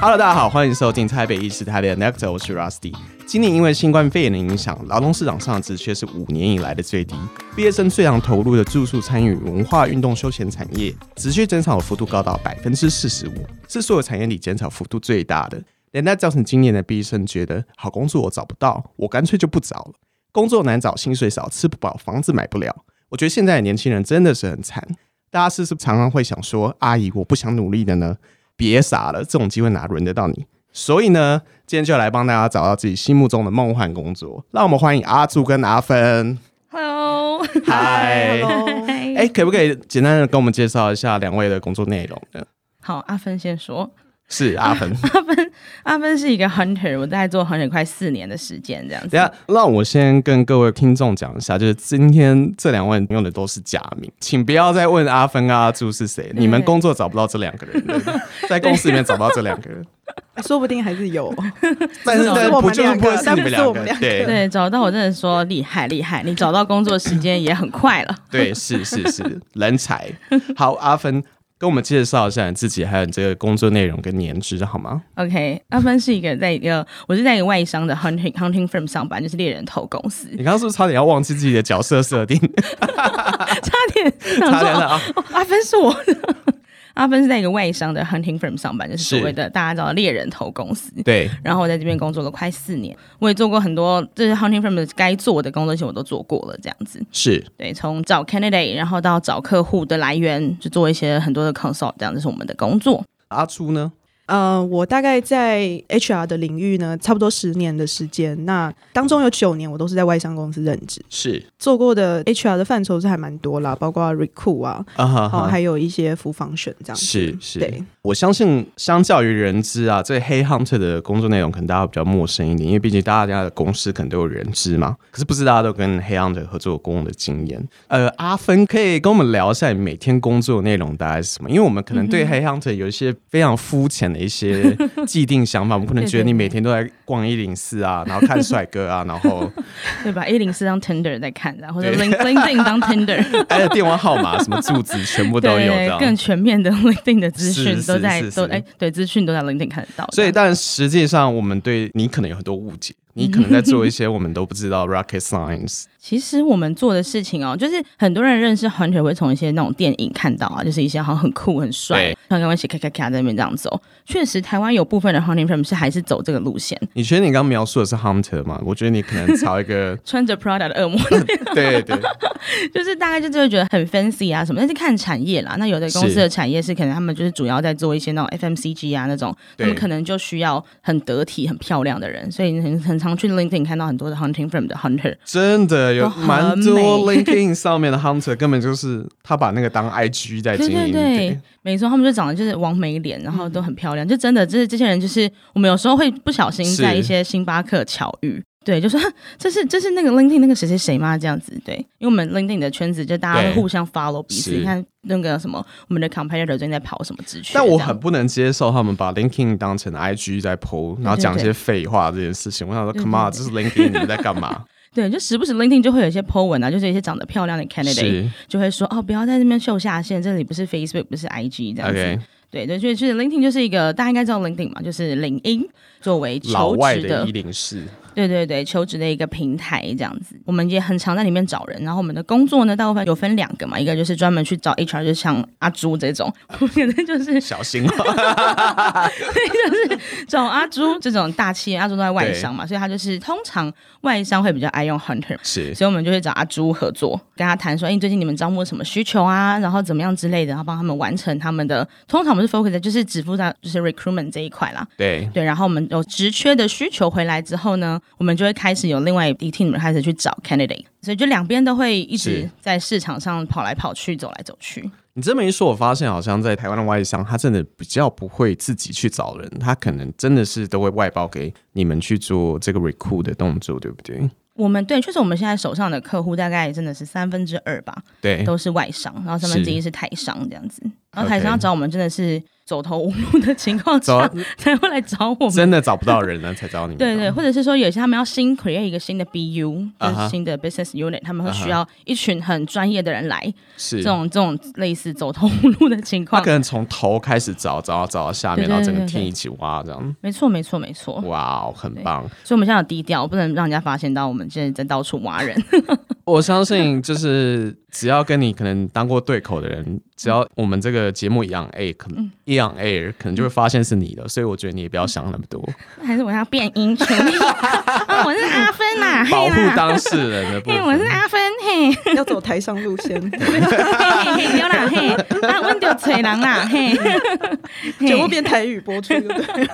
Hello，大家好，欢迎收听台北意识台北的 Nectar，我是 Rusty。今年因为新冠肺炎的影响，劳动市场上的职缺是五年以来的最低。毕业生最常投入的住宿、参与、文化、运动、休闲产业，职缺减少的幅度高到百分之四十五，是所有产业里减少幅度最大的。连带造成今年的毕业生觉得好工作我找不到，我干脆就不找了。工作难找，薪水少，吃不饱，房子买不了。我觉得现在的年轻人真的是很惨。大家是不是常常会想说：“阿姨，我不想努力的呢？”别傻了，这种机会哪轮得到你？所以呢，今天就来帮大家找到自己心目中的梦幻工作。让我们欢迎阿柱跟阿芬。Hello，嗨，哎、可不可以简单的跟我们介绍一下两位的工作内容呢？好，阿芬先说。是 阿芬。阿芬，阿芬是一个 hunter，我大概做 hunter 快四年的时间，这样子。等下，让我先跟各位听众讲一下，就是今天这两位用的都是假名，请不要再问阿芬跟阿朱是谁，你们工作找不到这两个人，在公司里面找不到这两个人，说不定还是有。但是不是我但不就是们两个不会是你们但不是两个我们两，个对对，找到我真的说厉害厉害，你找到工作时间也很快了。对，是是是，人才。好，阿芬跟我们介绍一下你自己，还有你这个工作内容跟年资好吗？OK，阿芬是一个在一个我是在一个外商的 hunting hunting firm 上班，就是猎人头公司，你刚刚是不是差点要忘记自己的角色设定？差点差点了啊！哦阿芬是我。阿芬是在一个外商的 hunting firm 上班，就是所谓的大家知道猎人头公司。对，然后我在这边工作了快四年，我也做过很多这些 hunting firm 的该做的工作，其实我都做过了，这样子。是对，从找 candidate，然后到找客户的来源，就做一些很多的 consult，这样子是我们的工作。阿初呢？呃，我大概在 HR 的领域呢，差不多十年的时间。那当中有九年我都是在外商公司任职，是做过的 HR 的范畴是还蛮多啦，包括 recruit 啊，哦，哈，还有一些服防选这样子。是是，对，我相信相较于人资啊，这黑 hunter 的工作内容可能大家比较陌生一点，因为毕竟大家的公司可能都有人资嘛。可是不是大家都跟黑 hunter 合作过的经验。呃，阿芬可以跟我们聊一下你每天工作内容大概是什么？因为我们可能对黑 hunter 有一些非常肤浅的一些既定想法，我们 可能觉得你每天都在逛一零四啊，然后看帅哥啊，然后对吧？一零四当 Tinder 在看，然后 LinkedIn 当 Tinder，还有电话号码、什么住址全部都有。更全面的 LinkedIn 的资讯都在都哎，对，资讯都在 LinkedIn 看得到。所以，但实际上我们对你可能有很多误解，你可能在做一些我们都不知道 rocket science。其实我们做的事情哦，就是很多人认识 Hunter 会从一些那种电影看到啊，就是一些好像很酷很帅对，像刚刚写咔咔咔在那边这样走。确实，台湾有部分的 Hunting firm 是还是走这个路线，你觉得你刚描述的是 hunter 吗？我觉得你可能朝一个 穿着 Prada 的恶魔，对对就是大概就是会觉得很 fancy 啊什么，但是看产业啦。那有的公司的产业是可能他们就是主要在做一些那种 FMCG 啊那种，他们可能就需要很得体、很漂亮的人，所以很很常去 LinkedIn 看到很多的 Hunting firm 的 Hunter。真的有蛮多 LinkedIn 上面的 hunter 根本就是他把那个当 IG 在经营。对对对，没错，他们就长得就是王美脸，然后都很漂亮，就真的就是这些人，就是我们有时候会不小心在一些星巴克巧遇。对，就说这是这是那个 LinkedIn 那个谁谁谁吗？这样子，对，因为我们 LinkedIn 的圈子就大家互相 follow 彼此。你看那个什么，我们的 competitor 最近在跑什么职缺？但我很不能接受他们把 LinkedIn 当成 IG 在 PO，然后讲一些废话这件事情。我想说，Come on，这是 LinkedIn，你们在干嘛？对，就时不时 LinkedIn 就会有一些 po 文啊，就是一些长得漂亮的 candidate 就会说哦，不要在这边秀下限，这里不是 Facebook，不是 IG 这样子。对对，所以就是 LinkedIn 就是一个大家应该知道 LinkedIn 嘛，就是领英作为老求职外的一零四，对对对，求职的一个平台这样子，我们也很常在里面找人。然后我们的工作呢，大部分有分两个嘛，一个就是专门去找 HR，就像阿朱这种，我可能就是小心哦。找阿朱这种大企业，阿朱都在外商嘛，所以他就是通常外商会比较爱用 hunter。是所以我们就会找阿朱合作，跟他谈说，哎、最近你们招募什么需求啊？然后怎么样之类的，然后帮他们完成他们的。通常我们是 focus 在就是只负责就是 recruitment 这一块啦。对，对，然后我们有职缺的需求回来之后呢，我们就会开始有另外一 team 开始去找 candidate，所以就两边都会一直在市场上跑来跑去、走来走去。你这么一说，我发现好像在台湾的外商，他真的比较不会自己去找人，他可能真的是都会外包给你们去做这个 recruit 的动作，对不对？我们对，确实我们现在手上的客户大概真的是三分之二吧，对，都是外商，然后三分之一是是台商这样子。然后台商要找我们真的是走投无路的情况走下才会来找我们。真的找不到人了才找你们。对对，或者是说有些他们要新 create 一个新的 BU，新的 business unit，他们会需要一群很专业的人来，是这种这种类似走投无路的情况他可。能从头开始找，找到找到下面，对对然后整个对对 team 一起挖这样。没错，没错，没错。哇哦，很棒！所以我们现在有低调，不能让人家发现到我们现在在到处挖人。我相信，就是只要跟你可能当过对口的人，只要我们这个节目一样 air，可嗯能一样 air，可能就会发现是你的。所以我觉得你也不要想那么多，还是我要变音全 我是阿芬呐、嘿 保护，当事人的部嘿，我是。阿芬，嘿，要走台上路线，嘿嘿对啦，嘿，啊，阮就找人啦，嘿，全部变台语播出，对不对？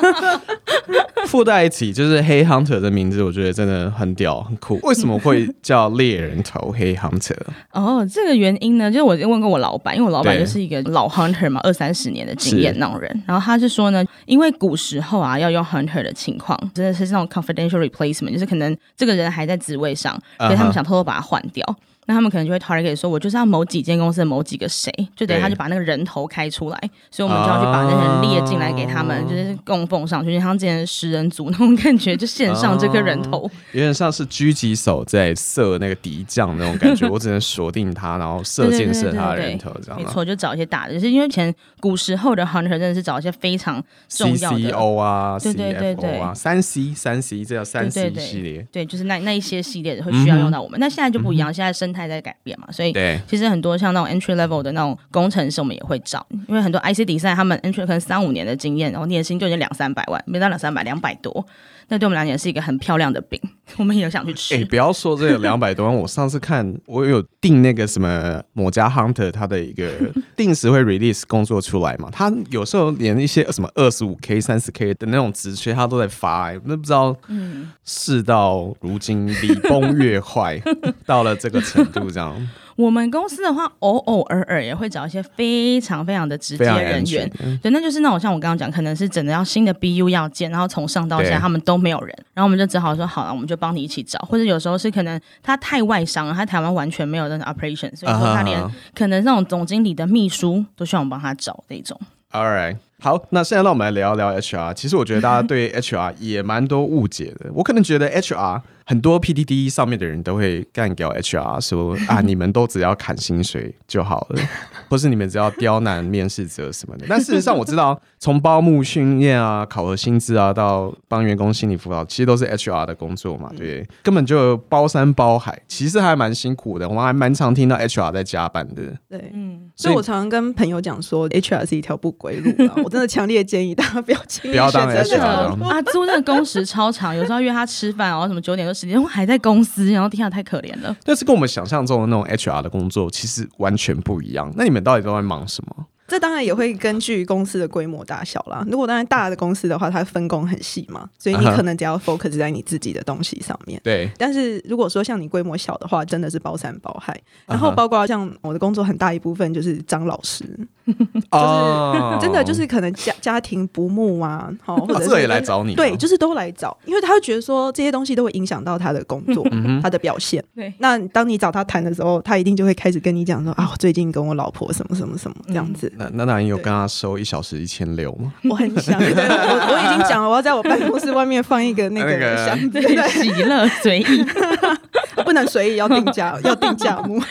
附带一起就是黑 hunter 的名字，我觉得真的很屌很酷。为什么会叫猎人头黑 hunter？哦，这个原因呢，就是我问过我老板，因为我老板对就是一个老 hunter 嘛，二三十年的经验是那种人。然后他是说呢，因为古时候啊要用 hunter 的情况，真的是那种 confidential replacement，就是可能这个人还在职位上，所以他们想偷偷把他换掉。那他们可能就会 target 说，我就是要某几间公司的某几个谁，就等于他就把那个人头开出来，所以我们就要去把那些人列进来给他们，哦就是供奉上去，就像之前食人族 那种感觉，就献上这颗人头。有点像是狙击手在射那个敌将那种感觉，我只能锁定他，然后射箭射他的人头这样。没错，就找一些大的，就是因为以前古时候的 hunter 真的是找一些非常重要的 CCO 啊对对对对，CFO 啊，三 C 三 C 这叫三对 C 系列，对，就是那那一些系列的会需要用到我们。那、现在就不一样，现在生态在改变嘛，所以对，其实很多像那种 entry level 的那种工程师，我们也会找，因为很多 IC 比赛他们 entry 可能三五年的经验，然后年薪就已经两三百万，没到两三百，两百多。那对我们来讲是一个很漂亮的饼，我们也想去吃。哎、不要说这个两百多万，我上次看我有订那个什么某家 Hunter，它的一个定时会 release 工作出来嘛，他有时候连一些什么二十五 K、三十 K 的那种职缺，他都在发、哎，那不知道，嗯事到如今礼崩乐坏，到了这个程度，这样我们公司的话，偶偶尔尔也会找一些非常非常的直接人员。。对，那就是那种像我刚刚讲，可能是整的要新的 BU 要建，然后从上到下他们都没有人，然后我们就只好说好了，我们就帮你一起找，或者有时候是可能他太外商了，他台湾完全没有那种 operation，所以说他连可能那种总经理的秘书都需要我们帮他找那种。All right，好，那现在让我们来聊一聊 HR。其实我觉得大家对 HR 也蛮多误解的。我可能觉得 HR 很多 PDD 上面的人都会干掉 HR，说啊，你们都只要砍薪水就好了，或是你们只要刁难面试者什么的。但事实上，我知道从包募训练啊、考核薪资啊，到帮员工心理辅导，其实都是 HR 的工作嘛，对，根本就包山包海，其实还蛮辛苦的。我还蛮常听到 HR 在加班的。对，嗯，所以我常常跟朋友讲说，HR 是一条不归路啊！我真的强烈建议大家不要轻易不要当选择。阿朱那个工时超长，有时候约他吃饭，然后什么九点时间，我还在公司，然后天啊，太可怜了。但是跟我们想象中的那种 HR 的工作其实完全不一样。那你们到底都在忙什么？这当然也会根据公司的规模大小啦。如果当然大的公司的话，它分工很细嘛，所以你可能只要 focus 在你自己的东西上面。对，但是如果说像你规模小的话，真的是包山包海。然后包括像我的工作很大一部分就是张老师，哦真的就是可能家家庭不睦啊，好、或者也来找你哦对，就是都来找，因为他会觉得说这些东西都会影响到他的工作，嗯他的表现。对，那当你找他谈的时候，他一定就会开始跟你讲说啊，我最近跟我老婆什么什么什么这样子。那那那你有跟他收一小时一千六吗？我很想，我我已经讲了，我要在我办公室外面放一个那那个个箱子，喜乐随意，不能随意，要定价，要定价目。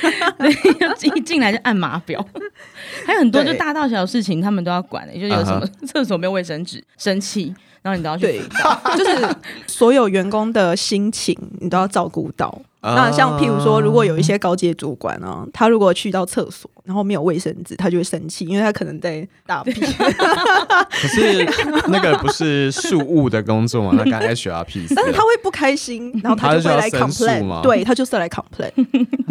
一进来就按码表，还有很多就大大小小事情他们都要管的，就有什么厕所没有卫生纸，生气，然后你都要去对。，就是所有员工的心情，你都要照顾到。啊那像譬如说，如果有一些高阶主管啊，他如果去到厕所，然后没有卫生纸，他就会生气，因为他可能在大便。可是那个不是事务的工作嘛，那干 HRP。但是他会不开心，然后他就会来 complain，对他就是来 complain，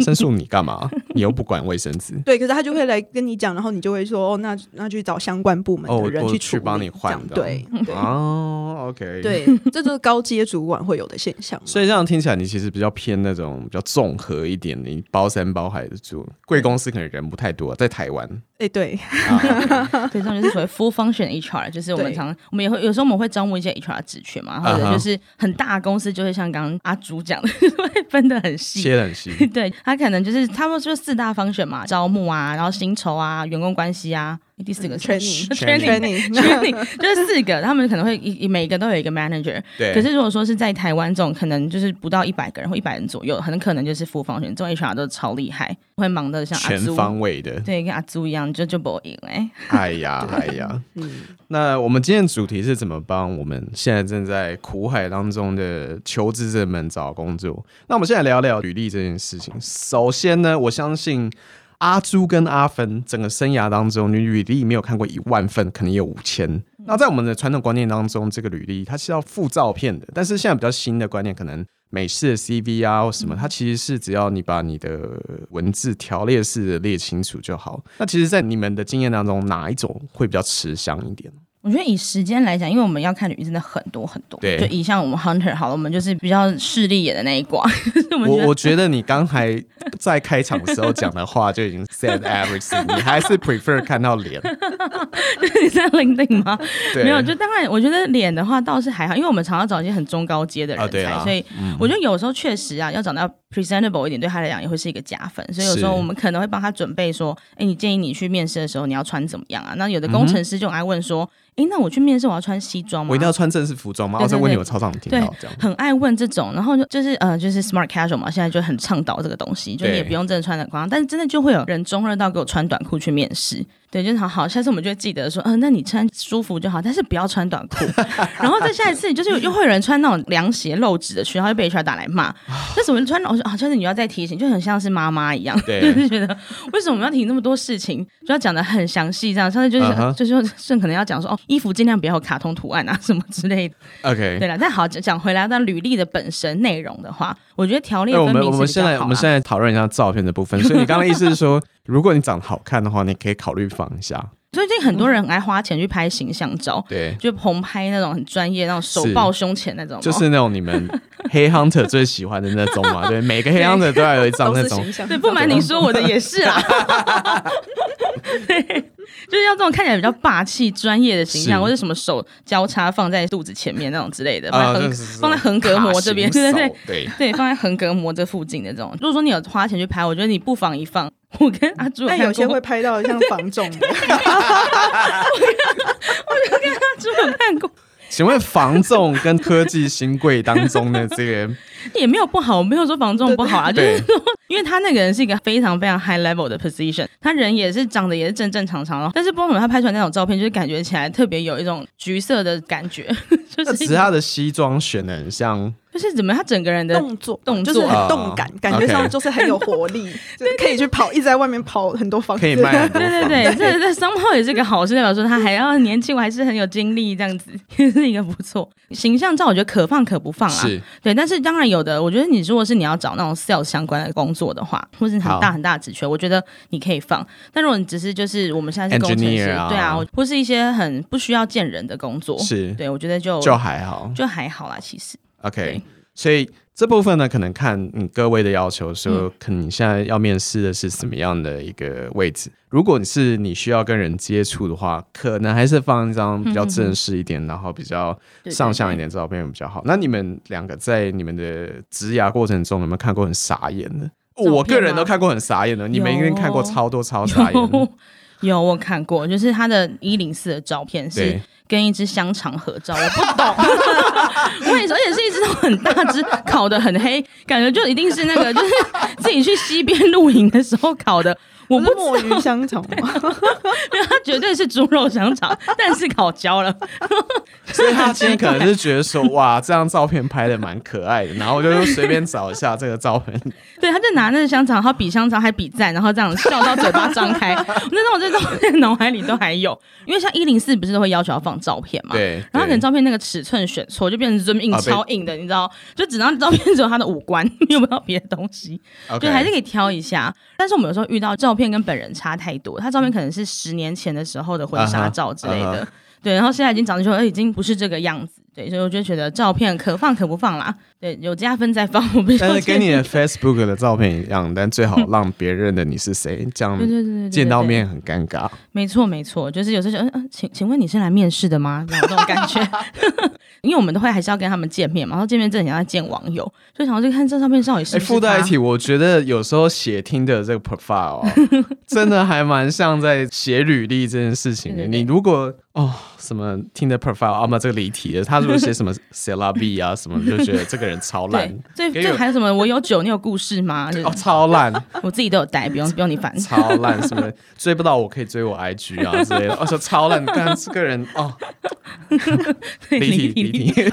申诉你干嘛？你又不管卫生纸。对，可是他就会来跟你讲，然后你就会说，哦，那那就找相关部门的人去处理，去帮你换对对哦，OK，。对，这就是高阶主管会有的现象。所以这样听起来，你其实比较偏那种比较综合一点的，你包山包海的做。贵公司可能人不太多，在台湾。哎，对，啊，对，这种就是所谓 full function HR，就是我们常我们也会有时候我们会招募一些 HR 职缺嘛，或者就是很大公司就会像刚刚阿朱讲的，会分得很细。切得很细。对他可能就是差不多就四大方选嘛，招募啊，然后薪酬啊，员工关系啊，第四个是 training training training 就是四个，他们可能会一一每个都有一个 manager。对，可是如果说是在台湾这种，可能就是不到一百个人或一百人左右，很可能就是副方选这种 HR 都超厉害，会忙得像阿全朱，方位的。对，跟阿朱一样，就就不赢哎。哎呀，哎呀，那我们今天主题是怎么帮我们现在正在苦海当中的求职者们找工作？那我们现在聊聊履历这件事情。首先呢，我相信阿朱跟阿芬整个生涯当中，你履历没有看过一万份，可能也有五千。那在我们的传统观念当中，这个履历它是要附照片的，但是现在比较新的观念，可能美式的 CV 啊或什么，它其实是只要你把你的文字条列式的列清楚就好。那其实，在你们的经验当中，哪一种会比较吃香一点？我觉得以时间来讲，因为我们要看履历真的很多很多，对就以像我们 hunter 好了，我们就是比较势利眼的那一挂。我我我觉得你刚才在开场的时候讲的话就已经 said everything，你还是 prefer 看到脸。你在 LinkedIn 吗？对，没有，就当然，我觉得脸的话倒是还好，因为我们常常找一些很中高阶的人才，啊对啊所以我觉得有时候确实啊，要找到 presentable 一点，对他来讲也会是一个加分。所以有时候我们可能会帮他准备说，哎，你建议你去面试的时候你要穿怎么样啊？那有的工程师就很爱问说，哎、那我去面试我要穿西装吗？我一定要穿正式服装吗？我在问你，我超常听对到这样。很爱问这种，然后就就是呃，就是 smart casual 嘛，现在就很倡导这个东西，就你也不用真的穿的夸张，但是真的就会有人中二到给我穿短裤去面试，对，就是好好，下次我们就会记得说，嗯、那你穿舒服就好，但是不要穿短裤。然后再下一次，就是又会有人穿那种凉鞋露趾的去，然后就被 HR 打来骂，那怎么穿？我说啊，下次你要再提醒，就很像是妈妈一样，对 就是觉得为什么要提那么多事情，就要讲的很详细，这样，上次就是、就是甚可能要讲说，哦，衣服尽量不要有卡通图案啊什么之类的。OK，对了，但好讲讲回来到履历的本身内容的话，我觉得条列那我们分明是我们现在我们现在讨论一下照片的部分。所以你刚刚的意思是说，如果你长得好看的话，你可以考虑放一下。最近很多人很爱花钱去拍形象照，对，就棚拍那种很专业、那种手抱胸前那种，就是那种你们黑 hunter 最喜欢的那种嘛。对，每个黑 hunter 都要有一张那种。对，不瞒你说，我的也是啦。对，就是要这种看起来比较霸气、专业的形象，是或者什么手交叉放在肚子前面那种之类的，啊，放在横就是放在横膈膜这边，对对。对。对，放在横膈膜这附近的这种。如果说你有花钱去拍，我觉得你不妨一放。我跟阿朱但有些会，拍到像防重的，阿朱有看过，请问房仲跟科技新贵当中的这个，也没有不好，我没有说房仲不好啊，就对。是说，因为他那个人是一个非常非常 high level 的 position，他人也是长得也是正正常常的，但是不知道为什么他拍出来那种照片，就是感觉起来特别有一种橘色的感觉，就是那只是他的西装选的很像，就是怎么，他整个人的动作动作。就是很动感，感觉上就是很有活力，就是可以去跑，一直在外面跑很多房子，可以卖很多对对房对，这这商号也是个好事，代表说他还要年轻，我还是很有精力，这样子 也是一个不错。形象照。我觉得可放可不放啊，是。对。但是当然有的，我觉得你如果是你要找那种 sales 相关的工作的话，或是很大很大的职缺，我觉得你可以放。但如果你只是就是我们现在是工程师对啊，或是一些很不需要见人的工作，是。对我觉得就就还好。就还好啦，其实。，OK。所以这部分呢，可能看你各位的要求，说嗯可能你现在要面试的是什么样的一个位置。如果你是你需要跟人接触的话，可能还是放一张比较正式一点，然后比较上相一点照片比较好。那你们两个在你们的职涯过程中有没有看过很傻眼的？我个人都看过很傻眼的，你们一定看过超多超傻眼的。有有我看过，就是他的一零四的照片是跟一只香肠合照，我不懂，我也是，而且是一只都很大只，烤的很黑，感觉就一定是那个就是自己去西边露营的时候烤的。我不不是墨鱼香肠吗？它绝对是猪肉香肠，但是烤焦了。所以他今天可能是觉得说，哇，这张照片拍的蛮可爱的，然后我就随便找一下这个照片。对，他就拿那个香肠，然后比香肠还比赞，然后这样笑到嘴巴张开。那种这照片脑海里都还有，因为像一零四不是都会要求要放照片嘛？对，然后可能照片那个尺寸选错，就变成 zoom in 超硬的，你知道？就只张照片只有他的五官，有没有别的东西就还是可以挑一下。但是我们有时候遇到照片跟本人差太多，他照片可能是十年前的时候的婚纱照之类啊的。对，然后现在已经长得说，呃，已经不是这个样子，对，所以我就觉得照片可放可不放啦，对，有加分再放，但是跟你的 Facebook 的照片一样，但最好让别人认得你是谁，这样对见到面很尴尬。没错，没错，就是有时候就嗯嗯，请请问你是来面试的吗？有这种感觉。因为我们都会还是要跟他们见面嘛，然后见面之前要见网友，所以想要去看这照片到底是附带一提，我觉得有时候写听的这个 profile 啊，真的还蛮像在写履历这件事情的。你如果哦什么听的 profile 啊，嘛这个离题了，他如果写什么 c e l a b 啊什么，就觉得这个人超烂对，，最最还有什么？我有酒，你有故事吗？就 是哦超烂。我自己都有带，不用不用你烦。超烂，什么 追不到我可以追我 IG 啊之类的，哦，说超烂，但这个人哦，离题离题。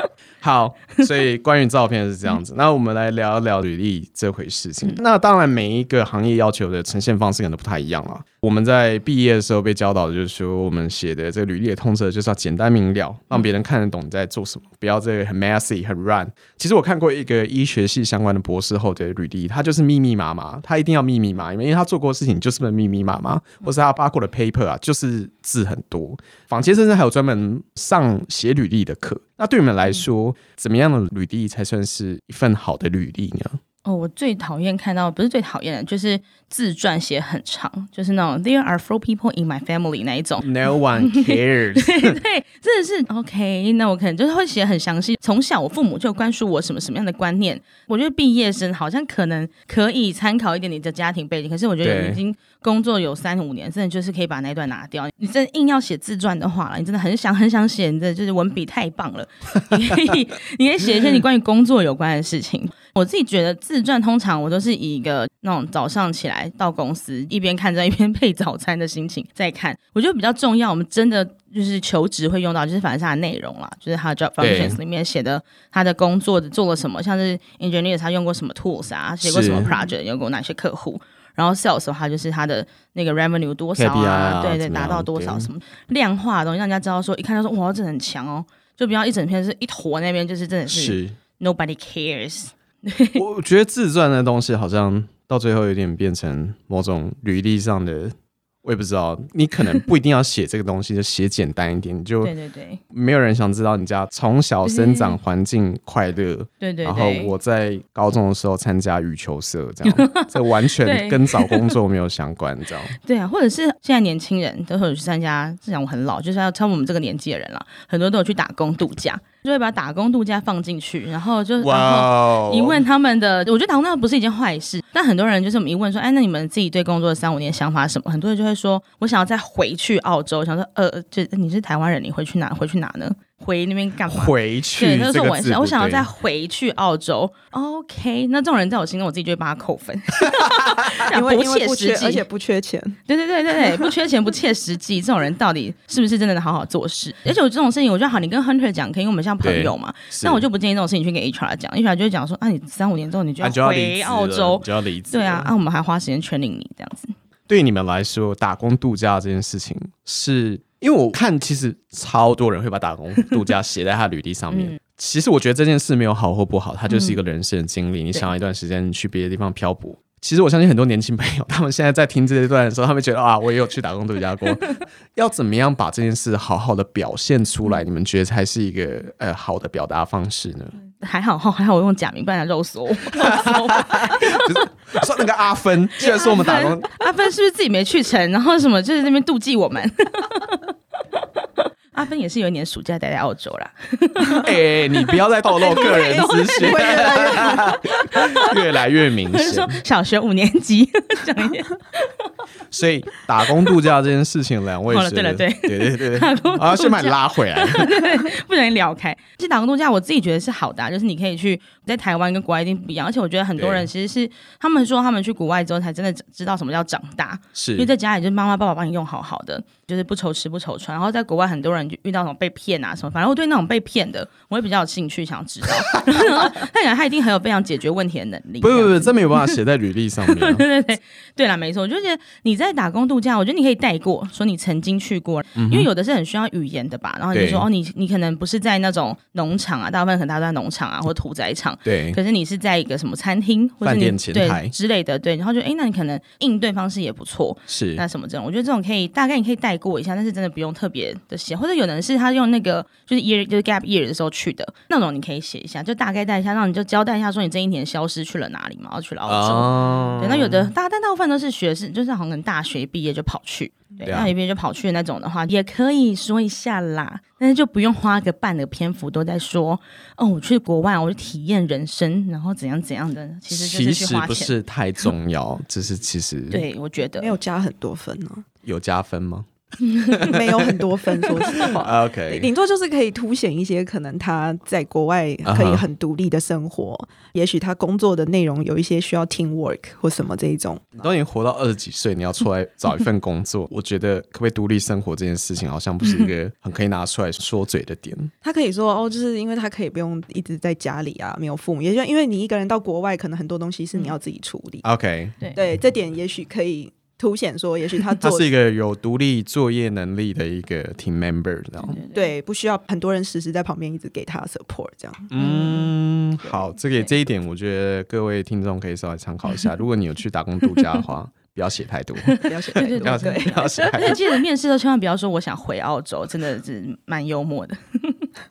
好，所以关于照片是这样子。那我们来聊一聊履历这回事情。那当然，每一个行业要求的呈现方式可能不太一样了。我们在毕业的时候被教导的就是说，我们写的这个履历的通则就是要简单明了，让别人看得懂你在做什么，不要这个很 messy 很乱。其实我看过一个医学系相关的博士后的履历，他就是密密麻麻，他一定要密密麻麻，因为他做过的事情就是密密麻麻，或是他发过的 paper 啊，就是字很多。坊间甚至还有专门上写履历的课。那对你们来说，怎么样的履历才算是一份好的履历呢？哦，我最讨厌看到，不是最讨厌的，就是自传写很长，就是那种 There are four people in my family 那一种。No one cares 对，真的是 OK。那我可能就是会写很详细。从小我父母就灌输我什么什么样的观念，我觉得毕业生好像可能可以参考一点你的家庭背景，可是我觉得对已经工作有三五年，真的就是可以把那一段拿掉。你真的硬要写自传的话了，你真的很想很想写，你的就是文笔太棒了，你可以你可以写一些你关于工作有关的事情。我自己觉得自传通常我都是以一个那种早上起来到公司一边看着一边配早餐的心情在看，我觉得比较重要。我们真的就是求职会用到，就是反正是它的内容啦，就是他的 job functions 里面写的他的工作的做了什么，像是 engineer 他用过什么 tools 啊，写过什么 project，用过哪些客户。然后 sales 的话，就是他的那个 revenue 多少啊，啊对对，达到多少什么量化的东西，让人家知道说，一看就说哇，这很强哦，就不要一整篇是一坨那边，就是真的是是。nobody cares。我觉得自传的东西好像到最后有点变成某种履历上的，我也不知道。你可能不一定要写这个东西，就写简单一点，你就对对对没有人想知道你家从小生长环境快乐。对对然后，我在高中的时候参加羽球社，这样这完全跟找工作没有相关，这样。对啊，或者是现在年轻人都会有去参加，这讲我很老，就是要超我们这个年纪的人了，很多都有去打工度假，就会把打工度假放进去，然后就然后。哦一问他们的，我觉得打工度假不是一件坏事，但很多人就是我们一问说，哎，那你们自己对工作的三五年想法什么？很多人就会说，我想要再回去澳洲，想说，呃，就你是台湾人，你回去哪？回去哪呢？回那边干嘛？回去对，他就这个字不说我想我想要再回去澳洲。OK，那这种人在我心中，我自己就会帮他扣分，因为不切实际，而且不缺钱。对对对对对，不缺钱不切实际，这种人到底是不是真的能好好做事？而且我这种事情，我觉得好，你跟 Hunter 讲，可以，因为我们像朋友嘛。是但我就不建议这种事情去跟 HR 讲，HR 就会讲说，啊，你三五年之后你就啊要回澳洲你，就要离职。对啊，，啊，我们还花时间 training 你这样子。对你们来说，打工度假这件事情是，因为我看其实超多人会把打工度假写在他履历上面。嗯其实我觉得这件事没有好或不好，它就是一个人生的经历。你想要一段时间去别的地方漂泊。其实我相信很多年轻朋友，他们现在在听这一段的时候，他们觉得啊，我也有去打工度假过。要怎么样把这件事好好的表现出来？你们觉得才是一个呃好的表达方式呢？还好哈，还好我用假名，不然肉搜 说那个阿芬，居然说我们打工阿芬是不是自己没去成？然后什么就在那边妒忌我们？阿芬也是有一年暑假待在澳洲啦。哎、你不要再透露个人资讯，越来越来越明显说显。小学五年级 讲一点，所以打工度假这件事情，两位好了对了对对对打工啊，先把你拉回来。不小心聊开。其实打工度假，我自己觉得是好的、啊，就是你可以去在台湾跟国外一定不一样，而且我觉得很多人其实是他们说他们去国外之后才真的知道什么叫长大，是因为是在家里就是妈妈爸爸帮你用好好的，就是不愁吃不愁穿。然后在国外很多人就遇到那种被骗啊什么，反正我对那种被骗的，我会比较有兴趣想知道。然后他感觉他一定很有非常解决问题的能力。不不不，这没有办法写在履历上面啊。对对对，对啦，没错，我就觉得你在打工度假，我觉得你可以带过，说你曾经去过，因为有的是很需要语言的吧。然后你就说哦，你你可能不是在那种农场啊，大部分可能大家都在农场啊或屠宰场，对，可是你是在一个什么餐厅或者你对之类的，对，然后就哎，那你可能应对方式也不错，是那什么这种，我觉得这种可以大概你可以带过一下，但是真的不用特别的写，或者有人是他用那个就是 year 就是 gap year 的时候去的那种，你可以写一下，就大概带一下，让你就交代一下说你这一年消失去了哪里嘛，然后去了澳洲。哦。对，那有的大但大部分都是学是就是好像大学毕业就跑去，对，大学毕业就跑去那种的话，也可以说一下啦，但是就不用花个半个篇幅都在说哦，我去国外，我去体验人生，然后怎样怎样的，其实就其实不花钱。是太重要，只是其实 对，我觉得。没有加很多分呢、有加分吗 没有很多分，说实话。？OK，顶多就是可以凸显一些可能他在国外可以很独立的生活也许他工作的内容有一些需要 team work 或什么这一种。你都已经活到二十几岁，你要出来找一份工作，我觉得可不可以独立生活这件事情，好像不是一个很可以拿出来说嘴的点。他可以说哦，就是因为他可以不用一直在家里啊，没有父母，也就因为你一个人到国外，可能很多东西是你要自己处理。OK，对对，这点也许可以凸显说，也许他做他是一个有独立作业能力的一个 team member，这样。对不需要很多人时时在旁边一直给他 support 这样。嗯，好，这个这一点，我觉得各位听众可以稍微参考一下。如果你有去打工度假的话，不要写太多，不要写太多对对不要对不要写太多。而且记得面试都千万不要说我想回澳洲，真的是蛮幽默的。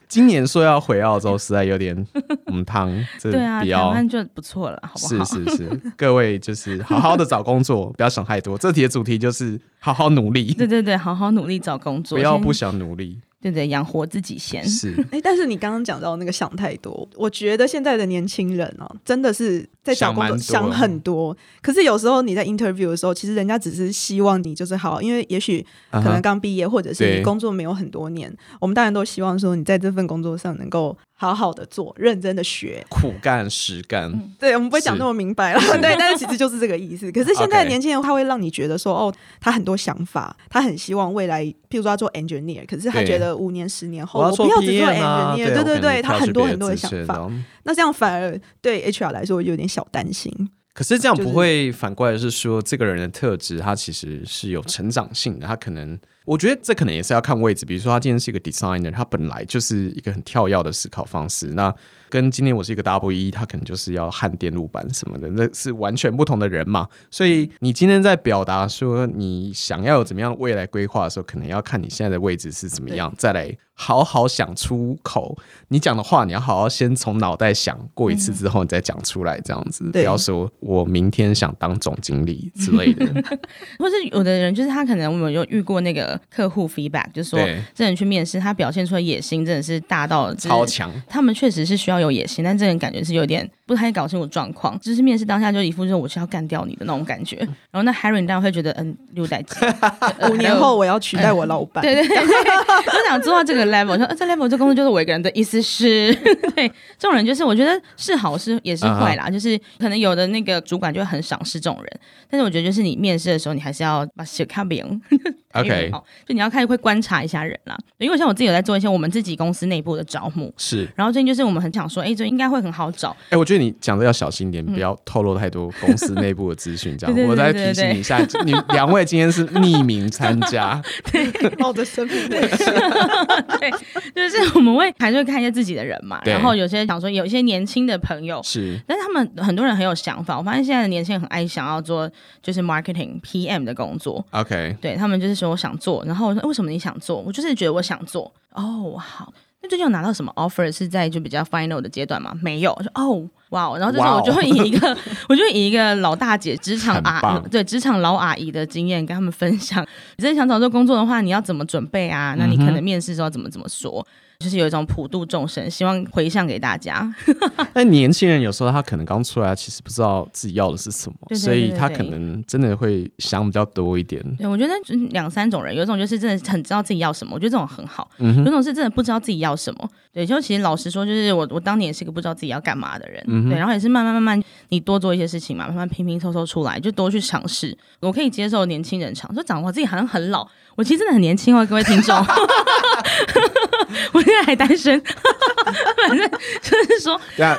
今年说要回澳洲，实在有点 嗯汤，这对啊，台比较湾就不错了，好不是好？是是是，各位就是好好的找工作，不要想太多。这题的主题就是好好努力，对对对，好好努力找工作，不要不想努力。对对养活自己先。是 哎，但是你刚刚讲到那个想太多，我觉得现在的年轻人哦，真的是在找工作想想很多。可是有时候你在 interview 的时候，其实人家只是希望你就是好，因为也许可可能刚毕业，或者是你工作没有很多年，我们当然都希望说你在这份工作上能够好好的做，认真的学。苦干实干，对，我们不会讲那么明白了，对，但是其实就是这个意思。可是现在的年轻人，他会让你觉得说，哦，他很多想法，他很希望未来，譬如说他做 engineer，可是他对觉得五年、十年后，我要我不要只做 engineer，对对对他很多很多的想法。那这样反而对 HR 来说有点小担心。可是这样不会反过来是说，这个人的特质他其实是有成长性的，他可能。我觉得这可能也是要看位置，比如说他今天是一个 designer，他本来就是一个很跳跃的思考方式。那跟今天我是一个 W E，他可能就是要焊电路板什么的，那是完全不同的人嘛。所以你今天在表达说你想要有怎么样的未来规划的时候，可能要看你现在的位置是怎么样，再来好好想出口。你讲的话，你要好好先从脑袋想过一次之后，你再讲出来，这样子，不要说我明天想当总经理之类的。或是有的人就是他可能我们有遇过那个客户 feedback，就是说，这人去面试，他表现出的野心真的是大到超强。他们确实是需要有野心，但这人感觉是有点不太搞清楚状况，就是面试当下就一副就是我是要干掉你的那种感觉。然后那 Harry 当然会觉得嗯六代机，五年后我要取代我老板，对对 对，就想做到这个 level，说、呃、这 level 这工作就是我一个人的意思是，对这种人就是我觉得是好是也是坏啦就是可能有的那个主管就会很赏识这种人，但是我觉得就是你面试的时候，你还是要把写看饼 OK 好，就你要开始会观察一下人啦，因为像我自己有在做一些我们自己公司内部的招募，是，然后最近就是我们很想说，哎，这应该会很好找，哎、我觉得你讲的要小心一点，不要透露太多公司内部的资讯。这样，我再提醒你一下，你两位今天是匿名参加，冒着生命危险。对，就是我们会还是会看一下自己的人嘛，然后有些想说有一些年轻的朋友，是但是他们很多人很有想法。我发现现在的年轻人很爱想要做就是 marketing PM 的工作，OK，对他们就是说我想做，然后我说为什么你想做？我就是觉得我想做。哦，好。那最近有拿到什么 offer 是在就比较 final 的阶段吗？没有。我说哦，哇，然后这时候哇哦我就会以一个，我就会以一个老大姐、职场阿对职场老阿姨的经验跟他们分享。你真的想找这个工作的话，你要怎么准备啊？那你可能面试的时候怎么怎么说？就是有一种普度众生，希望回向给大家。但年轻人有时候他可能刚出来，其实不知道自己要的是什么，对对所以他可能真的会想比较多一点。对，我觉得两三种人，有一种就是真的很知道自己要什么，我觉得这种很好；嗯有一种是真的不知道自己要什么。对，就其实老实说，就是我我当年也是个不知道自己要干嘛的人，嗯对，然后也是慢慢慢慢你多做一些事情嘛，慢慢拼拼凑凑出来，就多去尝试。我可以接受年轻人尝，说长我自己好像很老，我其实真的很年轻哦，各位听众，我现在还单身，反正就是说，对啊，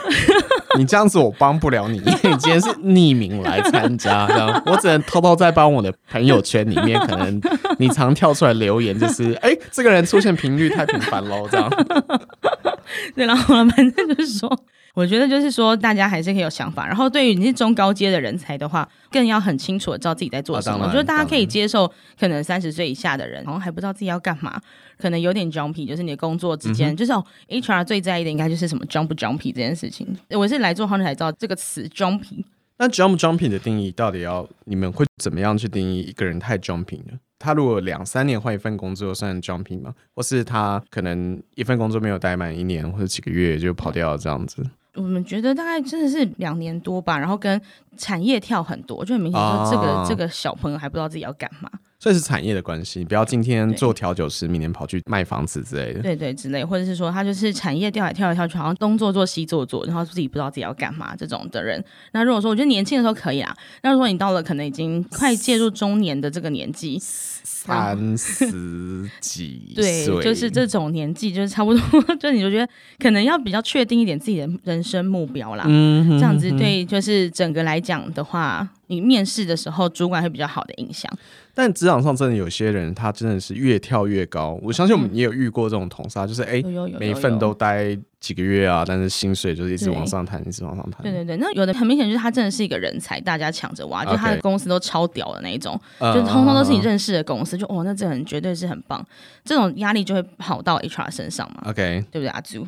你这样子我帮不了你，因为你今天是匿名来参加，这样我只能偷偷在帮我的朋友圈里面，可能你常跳出来留言，就是哎、这个人出现频率太频繁喽，这样。对，然后反正就是说，我觉得就是说，大家还是可以有想法。然后，对于你是中高阶的人才的话，更要很清楚的知道自己在做什么。我觉得大家可以接受，可能三十岁以下的人，好像还不知道自己要干嘛，可能有点 jumpy，就是你的工作之间，嗯就是哦，HR 最在意的应该就是什么 jump 不 jumpy 这件事情。我是来做 hunter 才知道这个词 jumpy。那 jump jumping 的定义到底要你们会怎么样去定义一个人太 jumping 呢？他如果两三年换一份工作算 jumping 吗？或是他可能一份工作没有待满一年或者几个月就跑掉了这样子？我们觉得大概真的是两年多吧，然后跟产业跳很多，就很明显说这个、啊。这个小朋友还不知道自己要干嘛，所以是产业的关系，你不要今天做调酒师，明年跑去卖房子之类的。对对之类，或者是说他就是产业跳来跳来跳去，好像东做做西做做，然后自己不知道自己要干嘛这种的人。那如果说我觉得年轻的时候可以啦，那如果你到了可能已经快介入中年的这个年纪，三十几对，岁，就是这种年纪，就是差不多，就你就觉得可能要比较确定一点自己的人生目标啦。嗯哼这样子对，就是整个来讲的话，你面试的时候，主管会比较好的印象。但职场上真的有些人，他真的是越跳越高。我相信我们也有遇过这种同事，就是哎、每一份都待几个月啊，但是薪水就是一直往上弹，一直往上弹。对对对，那有的很明显就是他真的是一个人才，大家抢着挖，就他的公司都超屌的那一种，嗯就通通都是你认识的公司，就哦，那这人绝对是很棒，这种压力就会跑到 HR 身上嘛，OK，对不对？阿朱，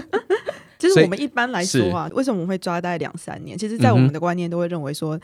其实我们一般来说啊，为什么我们会抓大概两三年？其实，在我们的观念都会认为说，呃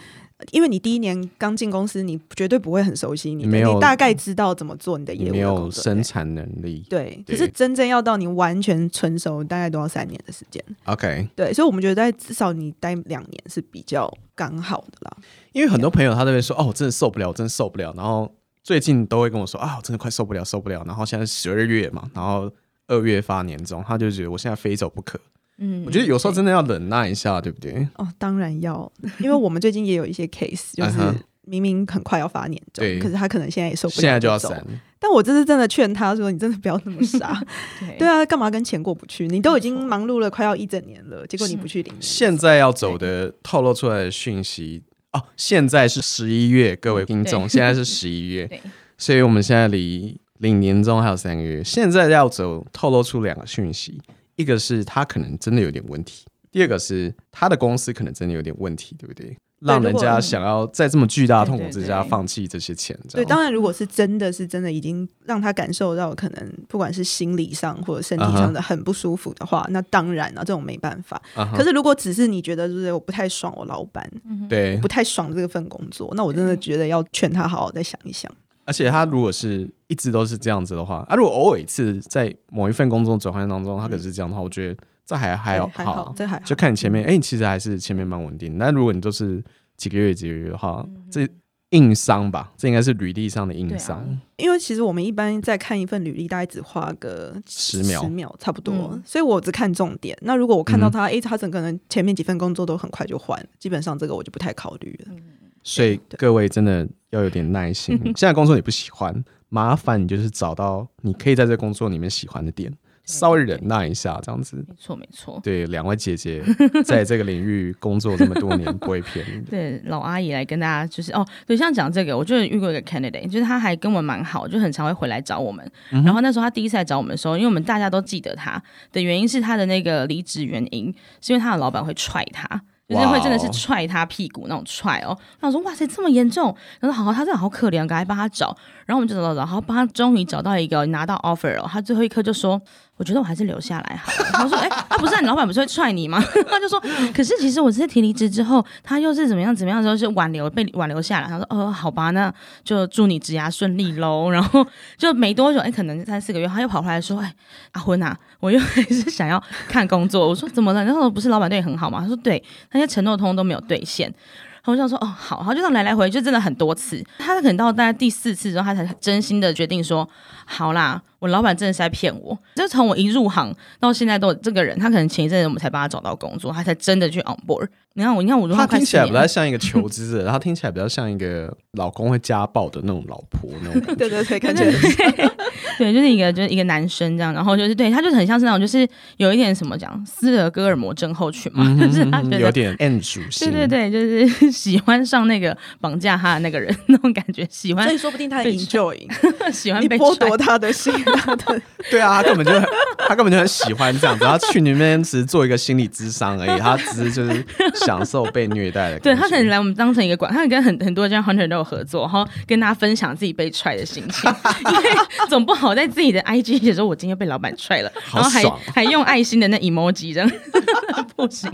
因为你第一年刚进公司，你绝对不会很熟悉你，你大概知道怎么做你的业务你没有生产能力。对，对可是真正要到你完全成熟，大概都要三年的时间。OK，对，所以我们觉得在至少你待两年是比较刚好的啦。因为很多朋友他都会说，哦，我真的受不了，我真的受不了。然后最近都会跟我说，啊，我真的快受不了，受不了。然后现在十二月嘛，然后二月发年终，他就觉得我现在非走不可。嗯，我觉得有时候真的要忍耐一下，对不对？哦，当然要，因为我们最近也有一些 case，就是明明很快要发年终对，可是他可能现在也受不了，现在就要闪。。但我这次真的劝他说：“你真的不要那么傻。对对啊，干嘛跟钱过不去？你都已经忙碌了快要一整年了，结果你不去领现在要走的透露出来的讯息哦，现在是十一月，各位听众，对现在是十一月，对所以我们现在离领年终还有三个月。现在要走，透露出两个讯息，一个是他可能真的有点问题，第二个是他的公司可能真的有点问题，对不对？让人家想要在这么巨大的痛苦之下放弃这些钱，对，当然，如果是真的是真的已经让他感受到可能不管是心理上或者身体上的很不舒服的话那当然了，这种没办法。可是如果只是你觉得就是我不太爽我老板，对不，太爽这份工作，那我真的觉得要劝他好好再想一想。而且他如果是一直都是这样子的话，啊，如果偶尔一次在某一份工作转换当中，他可是这样的话，我觉得这还还对好，还好，这还好。就看你前面，哎、你其实还是前面蛮稳定。那如果你都是几个月几个月的话，这硬伤吧，这应该是履历上的硬伤。因为其实我们一般在看一份履历，大概只花个十秒十秒差不多，嗯所以我只看重点。那如果我看到嗯他，诶，他整个人前面几份工作都很快就换，基本上这个我就不太考虑了。所以各位真的要有点耐心。现在工作你不喜欢，麻烦你就是找到你可以在这工作里面喜欢的点，稍微忍耐一下，这样子。没错没错。对，两位姐姐 在这个领域工作这么多年，不会骗你的。对老阿姨来跟大家就是哦，对，像讲这个，我就遇过一个 candidate，就是他还跟我蛮好，就很常会回来找我们。嗯然后那时候他第一次来找我们的时候，因为我们大家都记得他的原因是他的那个离职原因，是因为他的老板会踹他。就是会真的是踹他屁股那种踹哦，然后我说哇塞这么严重，然后好好他真的好可怜，赶快帮他找，然后我们就找找找，然后帮他终于找到一个拿到 offer 了，他最后一刻就说我觉得我还是留下来好了。他说：“哎、啊，不是、啊、你老板不是会踹你吗？” 他就说：“可是其实我这次提离职之后，他又是怎么样怎么样，之后是挽留被挽留下来。”他说：“哦，好吧，那就祝你职涯顺利喽。”然后就没多久，哎、可能三四个月，他又跑回来说：“哎，阿昏啊，我又还是想要看工作。”我说：“怎么了？那时候不是老板对你很好吗？”他说：“对，那些承诺通通都没有兑现。”然后我就想说：“哦，好。”他就这样来来回，就真的很多次。他可能到大概第四次之后，他才真心的决定说：“好啦，我老板真的是在骗我。”就从我一入行到现在都有这个人，他可能前一阵子我们才帮他找到工作，他才真的去 on board。你看我，你看我入他听起来不太像一个 求知的，他听起来比较像一个老公会家暴的那种老婆那种。对对对，看起来对，就是一个就是一个男生这样，然后就是对他就是很像是那种就是有一点什么讲斯德哥尔摩症候群嘛，就是他觉得。有点 N 属性。对对对，就是喜欢上那个绑架他的那个人那种感觉，喜欢所以说不定他被 enjoy，喜欢你被踹剥夺他的心，他 的对啊，他根本就很他根本就很喜欢这样子，他去那边只是做一个心理咨商而已，他只是就是享受被虐待的。对他可能来我们当成一个管，他跟很很多家 hunter 都有合作，然后跟大家分享自己被踹的心情，因为总不好在自己的 IG 写说我今天被老板踹了，好然后还爽还用爱心的那 emoji 这样 不行。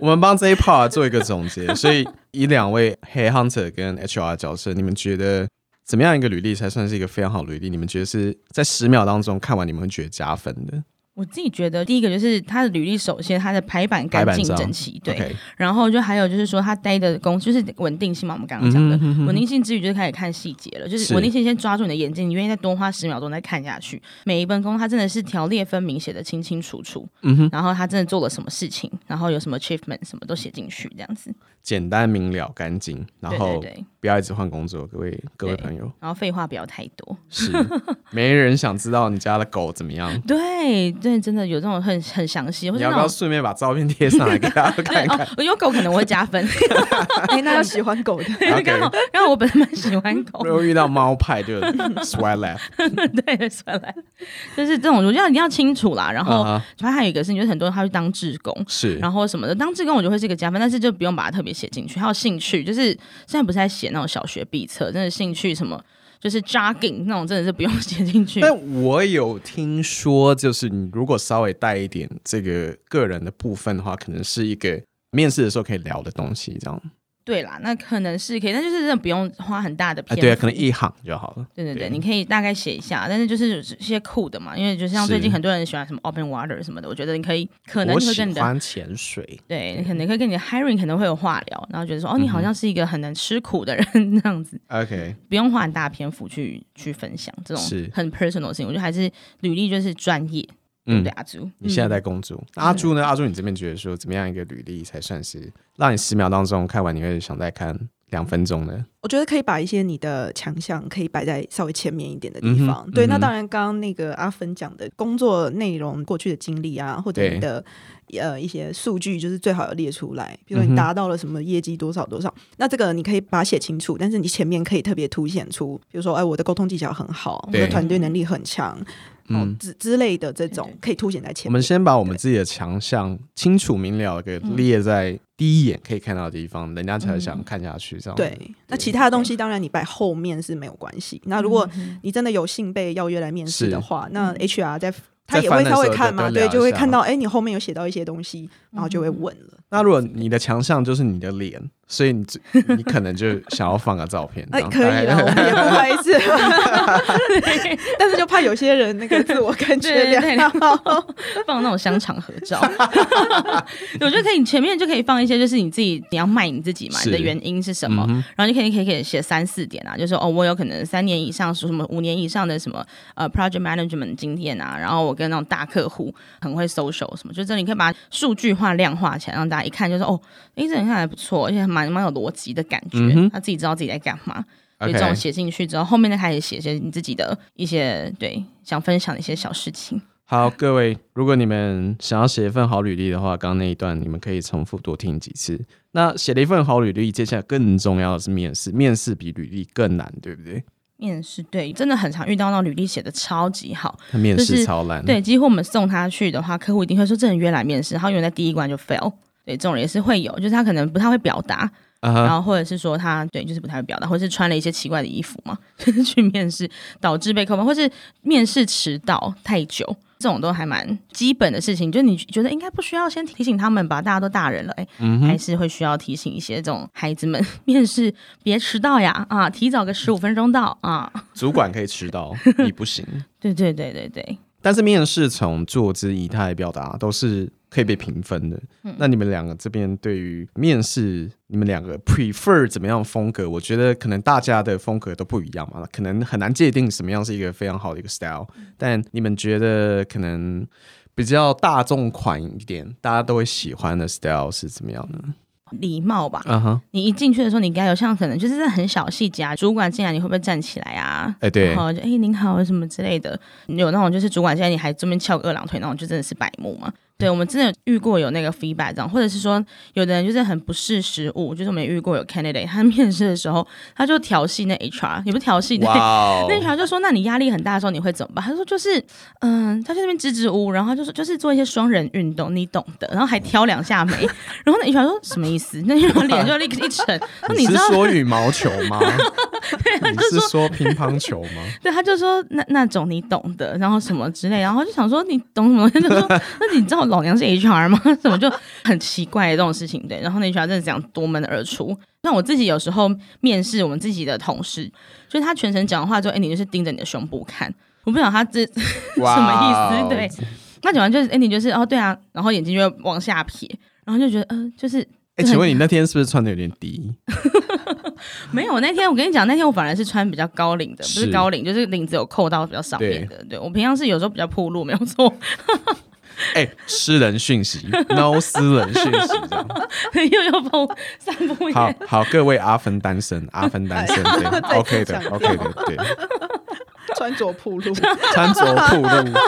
我们帮这一 part 做一个总结，所以以两位 Head Hunter 跟 HR 角色，你们觉得怎么样一个履历才算是一个非常好的履历？你们觉得是在十秒当中看完你们会觉得加分的？我自己觉得，第一个就是他的履历，首先他的排版干净整齐，对。然后就还有就是说，他待的工就是稳定性嘛，我们刚刚讲的嗯哼哼哼稳定性之余，就是开始看细节了，就是是稳定性先抓住你的眼睛，你愿意再多花十秒钟再看下去。每一份工，他真的是条列分明，写的清清楚楚。嗯哼，然后他真的做了什么事情，然后有什么 achievement，什么都写进去，这样子。简单明了、干净，然后不要一直换工作，各位各位朋友，然后废话不要太多。是没人想知道你家的狗怎么样。对对，真的有这种很很详细，或你要不要。顺便把照片贴上来给大家 对看看？哦，有狗可能会加分，哎，那要喜欢狗的，然后刚好刚好我本身蛮喜欢狗如，果遇到猫派就 swipe left，对，算了，就是这种，我觉得一定要清楚啦。然后嗯哼他还有一个事情，就是很多人他去当志工，是，然后什么的，当志工我觉得会是一个加分，但是就不用把它特别写进去。还有兴趣，就是现在不是在写那种小学必测，真的兴趣什么，就是 jogging 那种，真的是不用写进去。但我有听说，就是你如果稍微带一点这个个人的部分的话，可能是一个面试的时候可以聊的东西，这样对啦，那可能是可以，但就是真的不用花很大的啊，篇幅。对啊，可能一行就好了。对对对，对你可以大概写一下，但是就是一些酷的嘛，因为就像最近很多人喜欢什么 open water 什么的，我觉得你可以可能会跟你的欢潜水，对，你可能可以跟你的 hiring 可能会有话聊，然后觉得说哦，你好像是一个很能吃苦的人 这样子，OK，不用花很大篇幅去去分享这种是很 personal 的事情。我觉得还是履历就是专业，对嗯不对，，阿朱？你现在在工作，那阿朱呢？阿朱，你这边觉得说怎么样一个履历才算是让你十秒当中看完，你会想再看两分钟呢？我觉得可以把一些你的强项可以摆在稍微前面一点的地方。对，嗯哼嗯那当然，刚刚那个阿芬讲的工作内容、过去的经历啊，或者你的呃一些数据，就是最好要列出来。比如说你达到了什么业绩多少多少，那这个你可以把它写清楚，但是你前面可以特别凸显出，比如说，哎，我的沟通技巧很好，我的团队能力很强，哦嗯，之之类的这种可以凸显在前面。我们先把我们自己的强项清楚明了地给列在第一眼可以看到的地方，人家才想看下去。这样。对，那其他的东西当然你摆后面是没有关系。那如果你真的有幸被邀约来面试的话，那 HR 在他也会在翻的时候稍微看嘛，对，就会看到哎，你后面有写到一些东西，然后就会问了。那如果你的强项就是你的脸，所以你只你可能就想要放个照片，这哎，样。可以啦，我们也不好意思，但是就怕有些人那个自我感觉良好。放那种香肠合照，我觉得可以前面就可以放一些，就是你自己你要卖你自己嘛，你的原因是什么，嗯然后你可以可以可以写三四点啊，就是说哦，我有可能三年以上，什么五年以上的什么呃 project management 经验啊，然后我跟那种大客户很会 social 什么，就这里你可以把数据化、量化起来，让大家一看就是哦，诶，这人看起来不错，而且蛮蛮有逻辑的感觉，嗯他自己知道自己在干嘛。所以这种写进去之后，后面再开始写一些你自己的一些对想分享的一些小事情。好，各位，如果你们想要写一份好履历的话，刚刚那一段你们可以重复多听几次。那写了一份好履历，接下来更重要的是面试，面试比履历更难，对不对？面试对，真的很常遇到那种履历写的超级好，他面就是试超烂，对，几乎我们送他去的话，客户一定会说这人约来面试，然后有人在第一关就 fail。对，这种人也是会有，就是他可能不太会表达，然后或者是说他对就是不太会表达，或者是穿了一些奇怪的衣服嘛 去面试，导致被扣分，或是面试迟到太久，这种都还蛮基本的事情。就你觉得应该不需要先提醒他们吧？大家都大人了，哎、还是会需要提醒一些这种孩子们 面试别迟到呀，啊，提早个十五分钟到啊。主管可以迟到，你不行。对对对对对，但是面试从坐姿、仪态、表达都是可以被评分的。嗯那你们两个这边对于面试，你们两个 prefer 怎么样风格？我觉得可能大家的风格都不一样嘛，可能很难界定什么样是一个非常好的一个 style。但嗯你们觉得可能比较大众款一点，大家都会喜欢的 style 是怎么样的？礼貌吧。嗯哼，你一进去的时候，你应该有像可能就是在很小细节啊，主管进来你会不会站起来啊？哎对然后就哎、您好什么之类的，有那种就是主管进来你还这边翘个二郎腿那种，就真的是白目嘛。对，我们真的有遇过有那个 feedback 这样，或者是说有的人就是很不识时务，就是我们也遇过有 candidate，他面试的时候他就调戏那 HR，也不调戏，那 HR 就说：“那你压力很大的时候你会怎么办？”他说：“就是，嗯，他在那边支支吾吾，然后就说就是做一些双人运动，你懂的。然后还挑两下眉，然后那 HR 说什么意思？那 HR 脸就立刻一沉。说你是？说羽毛球吗？你是说乒乓球吗？对，他就说那那种你懂的，然后什么之类，然后就想说你懂什么？他就说那你知道老娘是 HR 吗？怎么就很奇怪的这种事情？对，然后那 HR 真的讲夺门而出。那我自己有时候面试我们自己的同事，就是他全程讲话之后，哎，你就是盯着你的胸部看，我不晓得他这 什么意思。对，那讲完就是，哎，你就是哦，对啊，然后眼睛就会往下撇，然后就觉得，嗯，就是。哎，请问你那天是不是穿的有点低？没有，那天我跟你讲，那天我反而是穿比较高领的，不是高领，就是领子有扣到比较上面的。对我平常是有时候比较铺路，没有错。哎，私人讯息，no 私人讯息，这样 又要碰散步。好好，各位阿芬单身，阿芬单身，对，OK 的，OK 的，对。穿着铺路，穿着铺路。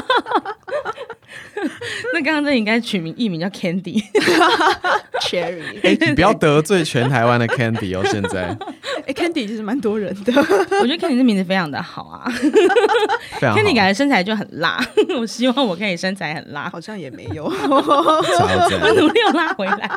那刚刚这应该取名艺名叫 Candy，Cherry。哎，你不要得罪全台湾的 Candy 哦，现在。哎，Candy 其实蛮多人的。我觉得 Candy 这名字非常的好啊。Candy 感觉身材就很辣，我希望我可以身材很辣，好像也没有。我努力拉回来。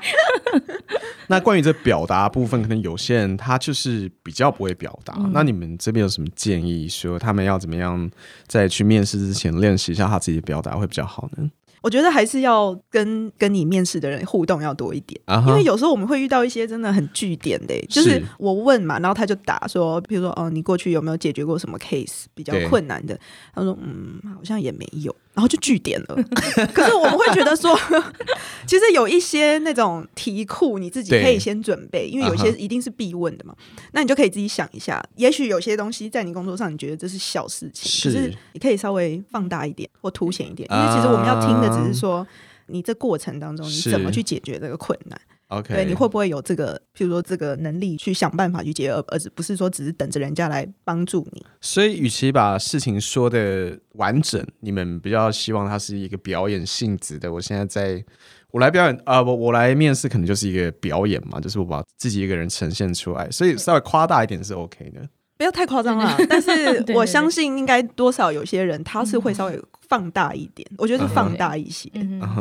那关于这表达部分，可能有些人他就是比较不会表达。那你们这边有什么建议，说他们要怎么样在去面试之前练习一下他自己的表达会比较好 Spania. 我觉得还是要跟跟你面试的人互动要多一点，因为有时候我们会遇到一些真的很据点的，就是我问嘛，然后他就答说，比如说哦，你过去有没有解决过什么 case 比较困难的？他说嗯，好像也没有。然后就据点了，可是我们会觉得说，其实有一些那种题库，你自己可以先准备，因为有些一定是必问的嘛。那你就可以自己想一下，也许有些东西在你工作上，你觉得这是小事情，可是你可以稍微放大一点或凸显一点，因为其实我们要听的只是说，你这过程当中你怎么去解决这个困难。OK，对，你会不会有这个，譬如说这个能力去想办法去解决，而不是说只是等着人家来帮助你。所以，与其把事情说的完整，你们比较希望它是一个表演性质的。我现在在，我来表演啊，我我来面试，可能就是一个表演嘛，就是我把自己一个人呈现出来，所以稍微夸大一点是 OK 的。不要太夸张了，但是 我相信应该多少有些人他是会稍微放大一点，我觉得是放大一些。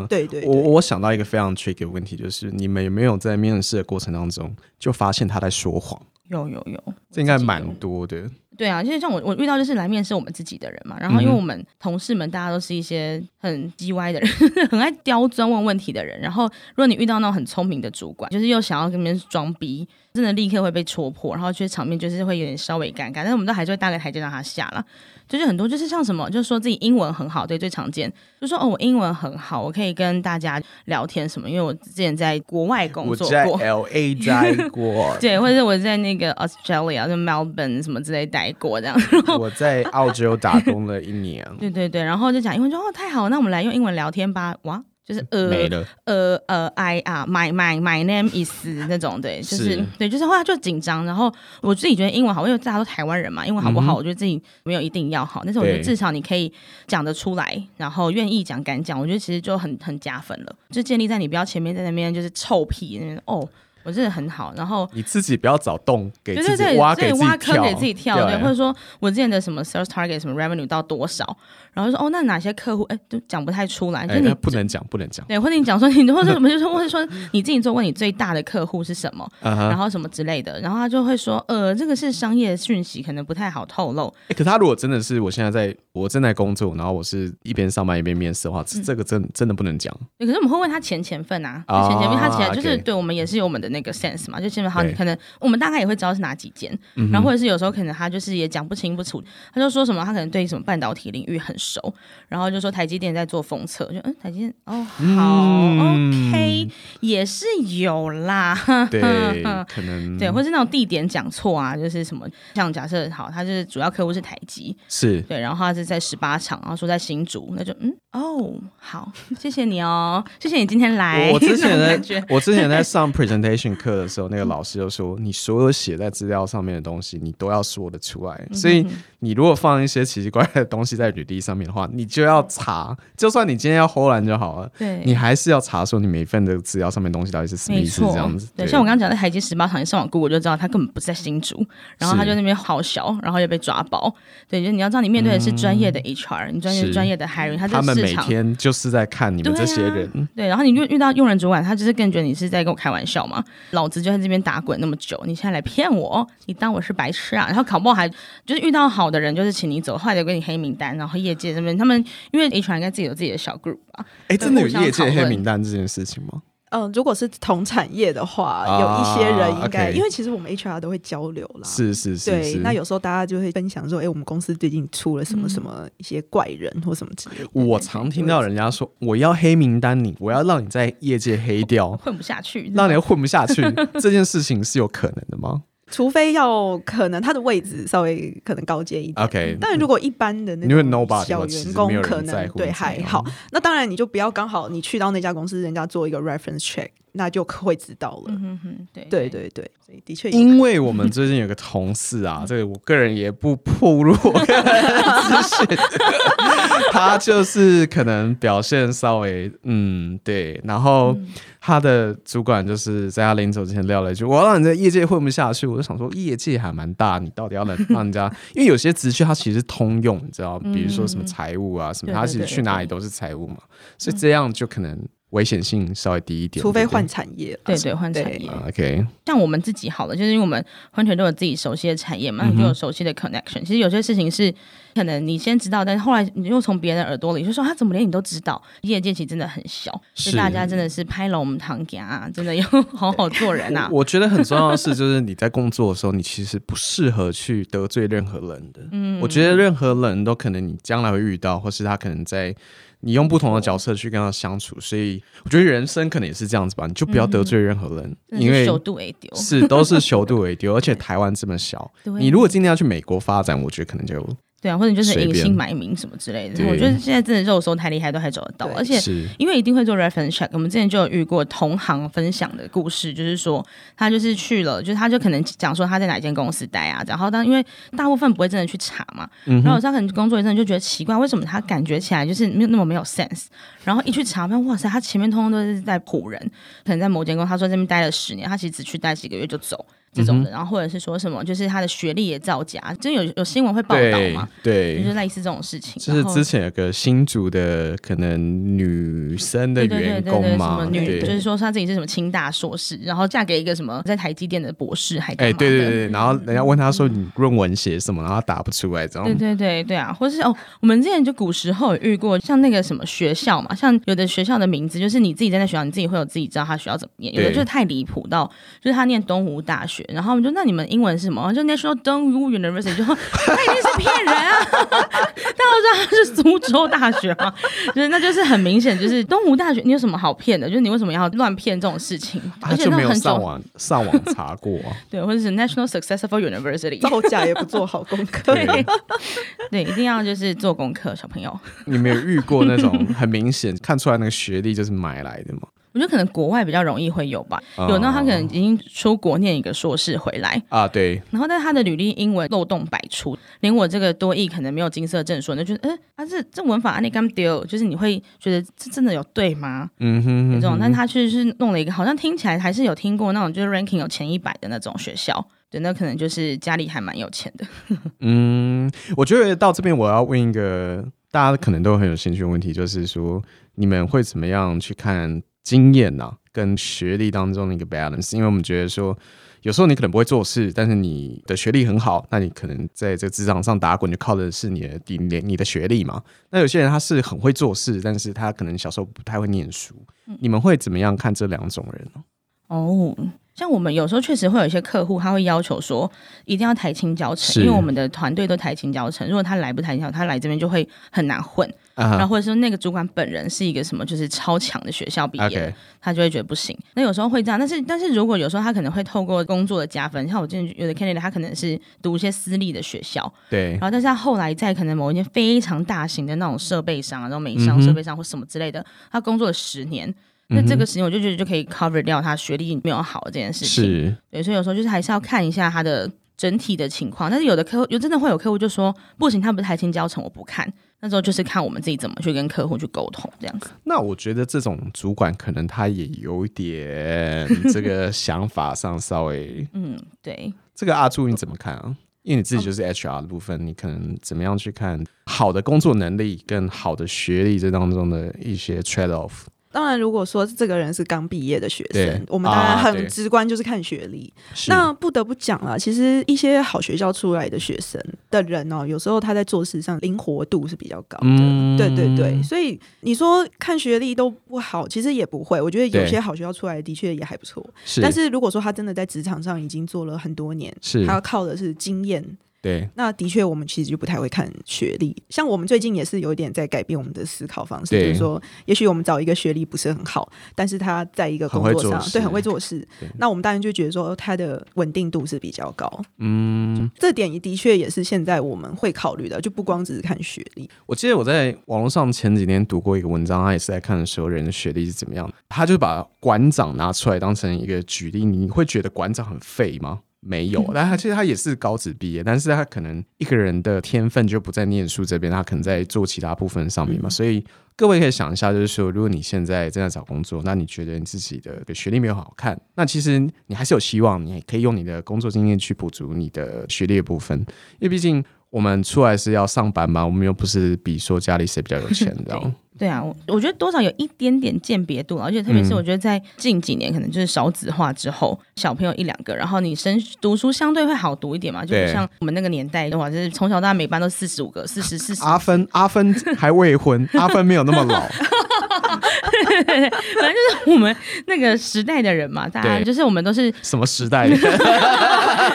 对对，我我想到一个非常 tricky 的问题，就是你们有没有在面试的过程当中就发现他在说谎？有有有，这应该蛮多的。对啊，就是像我我遇到就是来面试我们自己的人嘛，然后因为我们同事们大家都是一些很叽歪的人，很爱刁钻问问题的人，然后如果你遇到那种很聪明的主管，就是又想要跟别人装逼，真的立刻会被戳破，然后觉得场面就是会有点稍微尴尬，但是我们都还是会搭个台阶让他下了。就是很多，就是像什么，就是说自己英文很好，对，最常见，就说哦，我英文很好，我可以跟大家聊天什么，因为我之前在国外工作过，L A 待过，对，或者是我在那个 Australia，就 Melbourne 什么之类待过这样。我在澳洲打工了一年，对对对，然后就讲英文，说哦太好，那我们来用英文聊天吧，哇。就是呃呃呃，I 啊，my my my name is 那种对，就是对，就是后来就紧张。然后我自己觉得英文好，因为大家都台湾人嘛，英文好不好？我觉得自己没有一定要好，但是我觉得至少你可以讲得出来，然后愿意讲、敢讲，我觉得其实就很很加分了。就建立在你不要前面在那边就是臭屁那边哦。我真的很好，然后你自己不要找洞给自己挖，给挖坑给自己跳，对，或者说我之前的什么 sales target 什么 revenue 到多少，然后说哦，那哪些客户哎都讲不太出来，就你不能讲，不能讲，对，或者你讲说你 或者什么，就说或者说你自己做过你最大的客户是什么，然后什么之类的，然后他就会说呃，这个是商业讯息，可能不太好透露。哎，可他如果真的是我现在在我正在工作，然后我是一边上班一边面试的话，这个真真的不能讲。可是我们会问他前前份啊，前前份，他其实就是对我们也是有我们的那个 sense 嘛，就。好，你可能我们大概也会知道是哪几间，然后或者是有时候可能他就是也讲不清不楚，他就说什么他可能对什么半导体领域很熟，然后就说台积电在做封测，就嗯台积电哦好 OK 也是有啦，对 可能。对，或是那种地点讲错啊，就是什么像假设好，他是主要客户是台积，是。对，然后他是在十八厂，然后说在新竹，那就嗯哦好，谢谢你哦，谢谢你今天来。我之前在 我之前在上 presentation 课的时候，那个。老师就说：“你所有写在资料上面的东西，你都要说得出来。所以，你如果放一些奇奇怪怪的东西在履历上面的话，你就要查。就算你今天要偷懒就好了，对，你还是要查说你每一份的资料上面东西到底是什么意思。这样子，对。像我刚刚讲的海基十八厂，你上网 Google 就知道他根本不是在新竹，然后他就那边好小，然后又被抓包。对，就你要知道，你面对的是专业的 HR，你专业专业的 hiring，他他们每天就是在看你们这些人。对，然后你遇遇到用人主管，他就是更觉得你是在跟我开玩笑嘛。老子就在这边打滚那么久，你现在来骗我，你当我是白痴啊？然后考不好还就是遇到好的人，就是请你走，坏的就给你黑名单，然后业界这边他们因为 HR 应该自己有自己的小 group 吧？哎，真的有业界黑名单这件事情吗？嗯，如果是同产业的话，有一些人应该，因为其实我们 HR 都会交流啦。是是是。对，那有时候大家就会分享说，哎，我们公司最近出了什么什么一些怪人或什么之类的。我常听到人家说，我要黑名单你，我要让你在业界黑掉，混不下去，让你混不下去，这件事情是有可能的吗？除非要可能他的位置稍微可能高阶一点，OK。但如果一般的那种小员工，可能对还好。那当然你就不要刚好你去到那家公司，人家做一个 reference check。那就会知道了。嗯哼，对对对对，所以的确，因为我们最近有个同事啊，这个我个人也不破入我个人资讯，他就是可能表现稍微嗯对，然后他的主管就是在他临走之前撂了一句：“我要让你在业界混不下去。”我就想说，业界还蛮大，你到底要能让人家？因为有些职缺它其实通用，你知道，比如说什么财务啊什么，他其实去哪里都是财务嘛，所以这样就可能。危险性稍微低一点，除非换产业。对对，换产业。OK，像我们自己好了，就是因为我们完全都有自己熟悉的产业嘛，就有熟悉的 connection。其实有些事情是可能你先知道，但是后来你又从别人耳朵里就说他怎么连你都知道？业界其实真的很小，所以大家真的是拍了我们堂家，真的要好好做人啊。我觉得很重要的是，就是你在工作的时候，你其实不适合去得罪任何人的。嗯，我觉得任何人都可能你将来会遇到，或是他可能在。你用不同的角色去跟他相处，所以我觉得人生可能也是这样子吧。你就不要得罪任何人，因为是都是修度为丢，而且台湾这么小，你如果今天要去美国发展，我觉得可能就。对啊，或者就是隐姓埋名什么之类的，我觉得现在真的肉搜太厉害，都还找得到。而且因为一定会做 reference check，我们之前就有遇过同行分享的故事，就是说他就是去了，就是他就可能讲说他在哪间公司待啊，然后当因为大部分不会真的去查嘛，然后他可能工作一阵就觉得奇怪，为什么他感觉起来就是没有那么没有 sense，然后一去查，发现哇塞，他前面通通都是在唬人，可能在某间公司，他说这边待了十年，他其实只去待几个月就走。这种的，然后或者是说什么，就是他的学历也造假，真有有新闻会报道嘛？对，就是类似这种事情。就是之前有个新竹的可能女生的员工嘛，女就是说她自己是什么清大硕士，然后嫁给一个什么在台积电的博士，还哎对对对，然后人家问他说你论文写什么，然后答不出来，这样。对对对对啊，或是哦，我们之前就古时候有遇过像那个什么学校嘛，像有的学校的名字就是你自己在那学校，你自己会有自己知道他学校怎么念，有的就是太离谱到就是他念东吴大学，然后我们就那你们。英文是什么？就 National Dong University，就 他一定是骗人啊！大家都知道他是苏州大学嘛，就是那就是很明显，就是东吴大学。你有什么好骗的？就是你为什么要乱骗这种事情？而且没有上网上网查过啊。对，或者是 National Successful University，造假也不做好功课。对，一定要就是做功课，小朋友。你没有遇过那种很明显看出来那个学历就是买来的吗？我觉得可能国外比较容易会有吧，有那他可能已经出国念一个硕士回来啊，对，然后但他的履历英文漏洞百出，连我这个多译可能没有金色证书，那觉得哎，他这这文法啊，你刚丢，就是你会觉得这真的有对吗？嗯哼，那种，但他确实是弄了一个，好像听起来还是有听过那种，就是 ranking 有前一百的那种学校，对，那可能就是家里还蛮有钱的。嗯，我觉得到这边我要问一个大家可能都很有兴趣的问题，就是说你们会怎么样去看？经验呐，跟学历当中的一个 balance，因为我们觉得说，有时候你可能不会做事，但是你的学历很好，那你可能在这个职场上打滚，就靠的是你的底你你的学历嘛。那有些人他是很会做事，但是他可能小时候不太会念书。你们会怎么样看这两种人呢？哦。像我们有时候确实会有一些客户，他会要求说一定要抬青教程，因为我们的团队都抬青教程。如果他来不台青，他来这边就会很难混。然后或者说那个主管本人是一个什么，就是超强的学校毕业，他就会觉得不行。那有时候会这样，但是但是如果有时候他可能会透过工作的加分，像我之前有的 candidate，他可能是读一些私立的学校，对，然后但是他后来在可能某一间非常大型的那种设备商，然后美商设备商或什么之类的，他工作了十年。那这个时间我就觉得就可以 cover 掉他学历没有好这件事情，是对，所以有时候就是还是要看一下他的整体的情况。但是有的客户有真的会有客户就说不行，他不是台青教程，我不看。那时候就是看我们自己怎么去跟客户去沟通这样子。那我觉得这种主管可能他也有一点这个 想法上稍微嗯，对。这个阿朱你怎么看啊？因为你自己就是 HR 的部分，你可能怎么样去看好的工作能力跟好的学历这当中的一些 trade off？当然，如果说这个人是刚毕业的学生，我们当然很直观就是看学历。那不得不讲了，其实一些好学校出来的学生的人哦，有时候他在做事上灵活度是比较高的。对对对，所以你说看学历都不好，其实也不会。我觉得有些好学校出来的确也还不错。但是如果说他真的在职场上已经做了很多年，他要靠的是经验。对，那的确，我们其实就不太会看学历。像我们最近也是有点在改变我们的思考方式，就是说，也许我们找一个学历不是很好，但是他在一个工作上对很会做事，那我们当然就觉得说他的稳定度是比较高。嗯，这点也的确也是现在我们会考虑的，就不光只是看学历。我记得我在网络上前几年读过一个文章，他也是在看的时候人的学历是怎么样的，他就把馆长拿出来当成一个举例，你会觉得馆长很废吗？没有，但他其实他也是高职毕业，但是他可能一个人的天分就不在念书这边，他可能在做其他部分上面嘛。所以各位可以想一下，就是说，如果你现在正在找工作，那你觉得你自己的学历没有好看，那其实你还是有希望，你可以用你的工作经验去补足你的学历的部分，因为毕竟。我们出来是要上班嘛，我们又不是比说家里谁比较有钱，这样。对啊，我我觉得多少有一点点鉴别度，而且特别是我觉得在近几年，可能就是少子化之后，小朋友一两个，然后你生读书相对会好读一点嘛，就不像我们那个年代的话，就是从小到大每班都四十五个、四十四十。阿芬，阿芬还未婚，阿芬没有那么老。反正就是我们那个时代的人嘛，大家就是我们都是什么时代？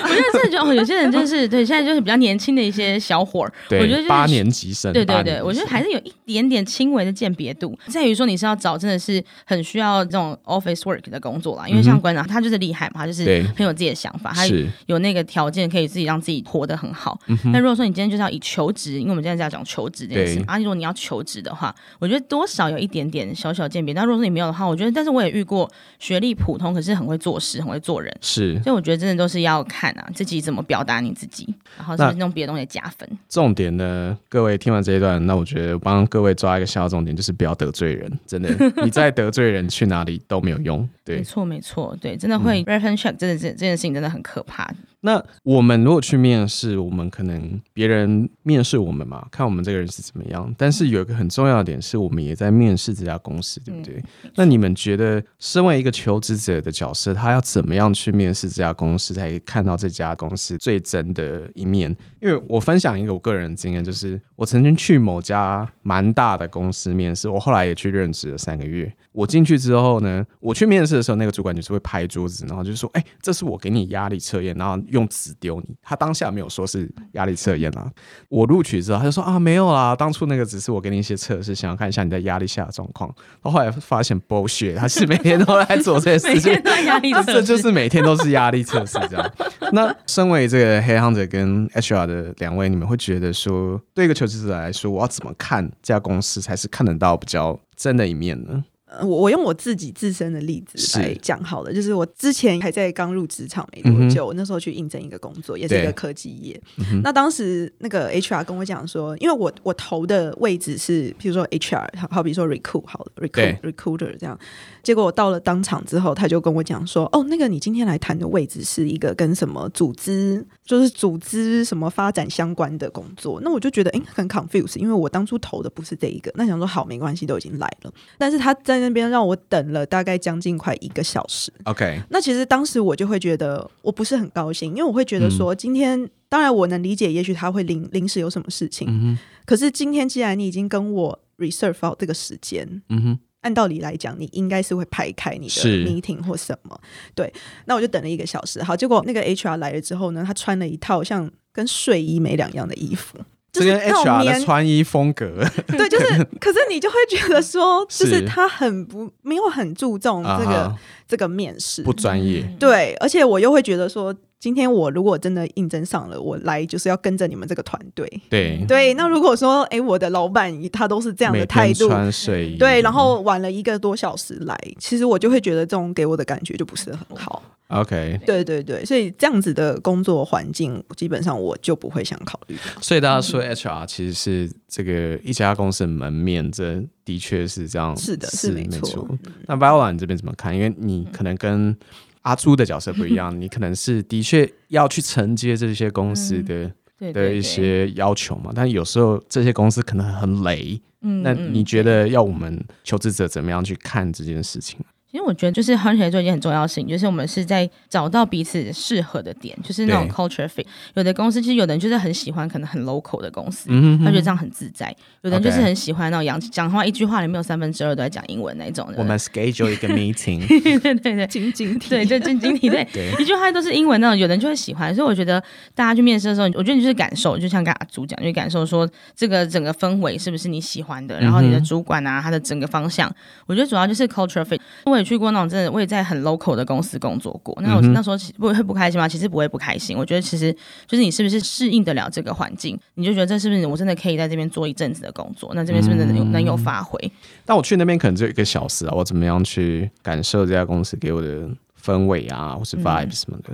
我觉得真的就有些人就是对，现在就是比较年轻的一些小伙儿，我觉得是八年级生，对对对，我觉得还是有一点点轻微的鉴别度，在于说你是要找真的是很需要这种 office work 的工作啦，因为像馆长他就是厉害嘛，他就是很有自己的想法，他有那个条件可以自己让自己活得很好。那如果说你今天就是要以求职，因为我们现在在讲求职这件事，啊，如果你要求职的话，我觉得多少有一点点小小鉴别。但如果说你没有的话，我觉得，但是我也遇过学历普通，可是很会做事，很会做人，是。所以我觉得真的都是要看啊，自己怎么表达你自己，然后是不是用别的东西加分。重点呢，各位听完这一段，那我觉得帮各位抓一个小重点，就是不要得罪人。真的，你再得罪人，去哪里都没有用。对，没错，没错，对，真的会 reference check，真的这这件事情真的很可怕。那我们如果去面试，我们可能别人面试我们嘛，看我们这个人是怎么样。但是有一个很重要的点是，我们也在面试这家公司，对不对？那你们觉得，身为一个求职者的角色，他要怎么样去面试这家公司，才看到这家公司最真的一面？因为我分享一个我个人经验，就是我曾经去某家蛮大的公司面试，我后来也去任职了三个月。我进去之后呢，我去面试的时候，那个主管就是会拍桌子，然后就说：“哎，这是我给你压力测验，然后用纸丢你。”他当下没有说是压力测验啊。我录取之后，他就说：“啊，没有啦，当初那个只是我给你一些测试，想要看一下你在压力下的状况。”后来发现剥削，他是每天都在做这些事情，压力测试，这就是每天都是压力测试这样。那身为这个黑行者跟 HR 的两位，你们会觉得说，对一个求职者来说，我要怎么看这家公司才是看得到比较真的一面呢？我我用我自己自身的例子来讲好了，就是我之前还在刚入职场没多久，我那时候去应征一个工作，也是一个科技业。那当时那个 HR 跟我讲说，因为我我投的位置是，比如说 HR，好比说 recruit 好了，recruit recruiter 这样。结果我到了当场之后，他就跟我讲说：“哦，那个你今天来谈的位置是一个跟什么组织，就是组织什么发展相关的工作。”那我就觉得哎，很 confuse，因为我当初投的不是这一个。那想说好，没关系，都已经来了。但是他在那边让我等了大概将近快一个小时。OK，那其实当时我就会觉得我不是很高兴，因为我会觉得说今天当然我能理解，也许他会临临时有什么事情。嗯可是今天既然你已经跟我 reserve 好这个时间，嗯哼。按道理来讲，你应该是会排开你的 meeting 或什么。对，那我就等了一个小时。好，结果那个 HR 来了之后呢，他穿了一套像跟睡衣没两样的衣服，这跟 HR 的穿衣风格。对，就是，可是你就会觉得说，就是他很不没有很注重这个这个面试，不专业。对，而且我又会觉得说。今天我如果真的应征上了，我来就是要跟着你们这个团队。对对，那如果说，哎，我的老板他都是这样的态度，穿睡衣，对，然后晚了一个多小时来，其实我就会觉得这种给我的感觉就不是很好。OK，对对对，所以这样子的工作环境，基本上我就不会想考虑。所以大家说 HR 其实是这个一家公司的门面，这的确是这样，是的，是没错。那 Viola 你这边怎么看？因为你可能跟阿朱的角色不一样，你可能是的确要去承接这些公司的的一些要求嘛。但有时候这些公司可能很雷，嗯，那你觉得要我们求职者怎么样去看这件事情？其实我觉得，就是 hunter 做一件很重要的事情，就是我们是在找到彼此适合的点，就是那种 culture fit。有的公司其实有的人就是很喜欢可能很 local 的公司，他觉得这样很自在；有的人就是很喜欢那种讲讲话一句话里面有三分之二都在讲英文那种。我们 schedule 一个 meeting，对对对，晶晶体，对，就晶晶体，对，一句话都是英文那种，有人就会喜欢。所以我觉得大家去面试的时候，我觉得你就是感受，就像刚刚主讲，就感受说这个整个氛围是不是你喜欢的，然后你的主管啊，他的整个方向，我觉得主要就是 culture fit。我也去过那种真的。我也在很 local 的公司工作过，那我那时候不会不开心吗？其实不会不开心。我觉得其实就是你是不是适应得了这个环境，你就觉得这是不是我真的可以在这边做一阵子的工作？那这边是不是能有能有发挥？但我去那边可能只有一个小时啊，我怎么样去感受这家公司给我的氛围啊，或是 vibe 什么的？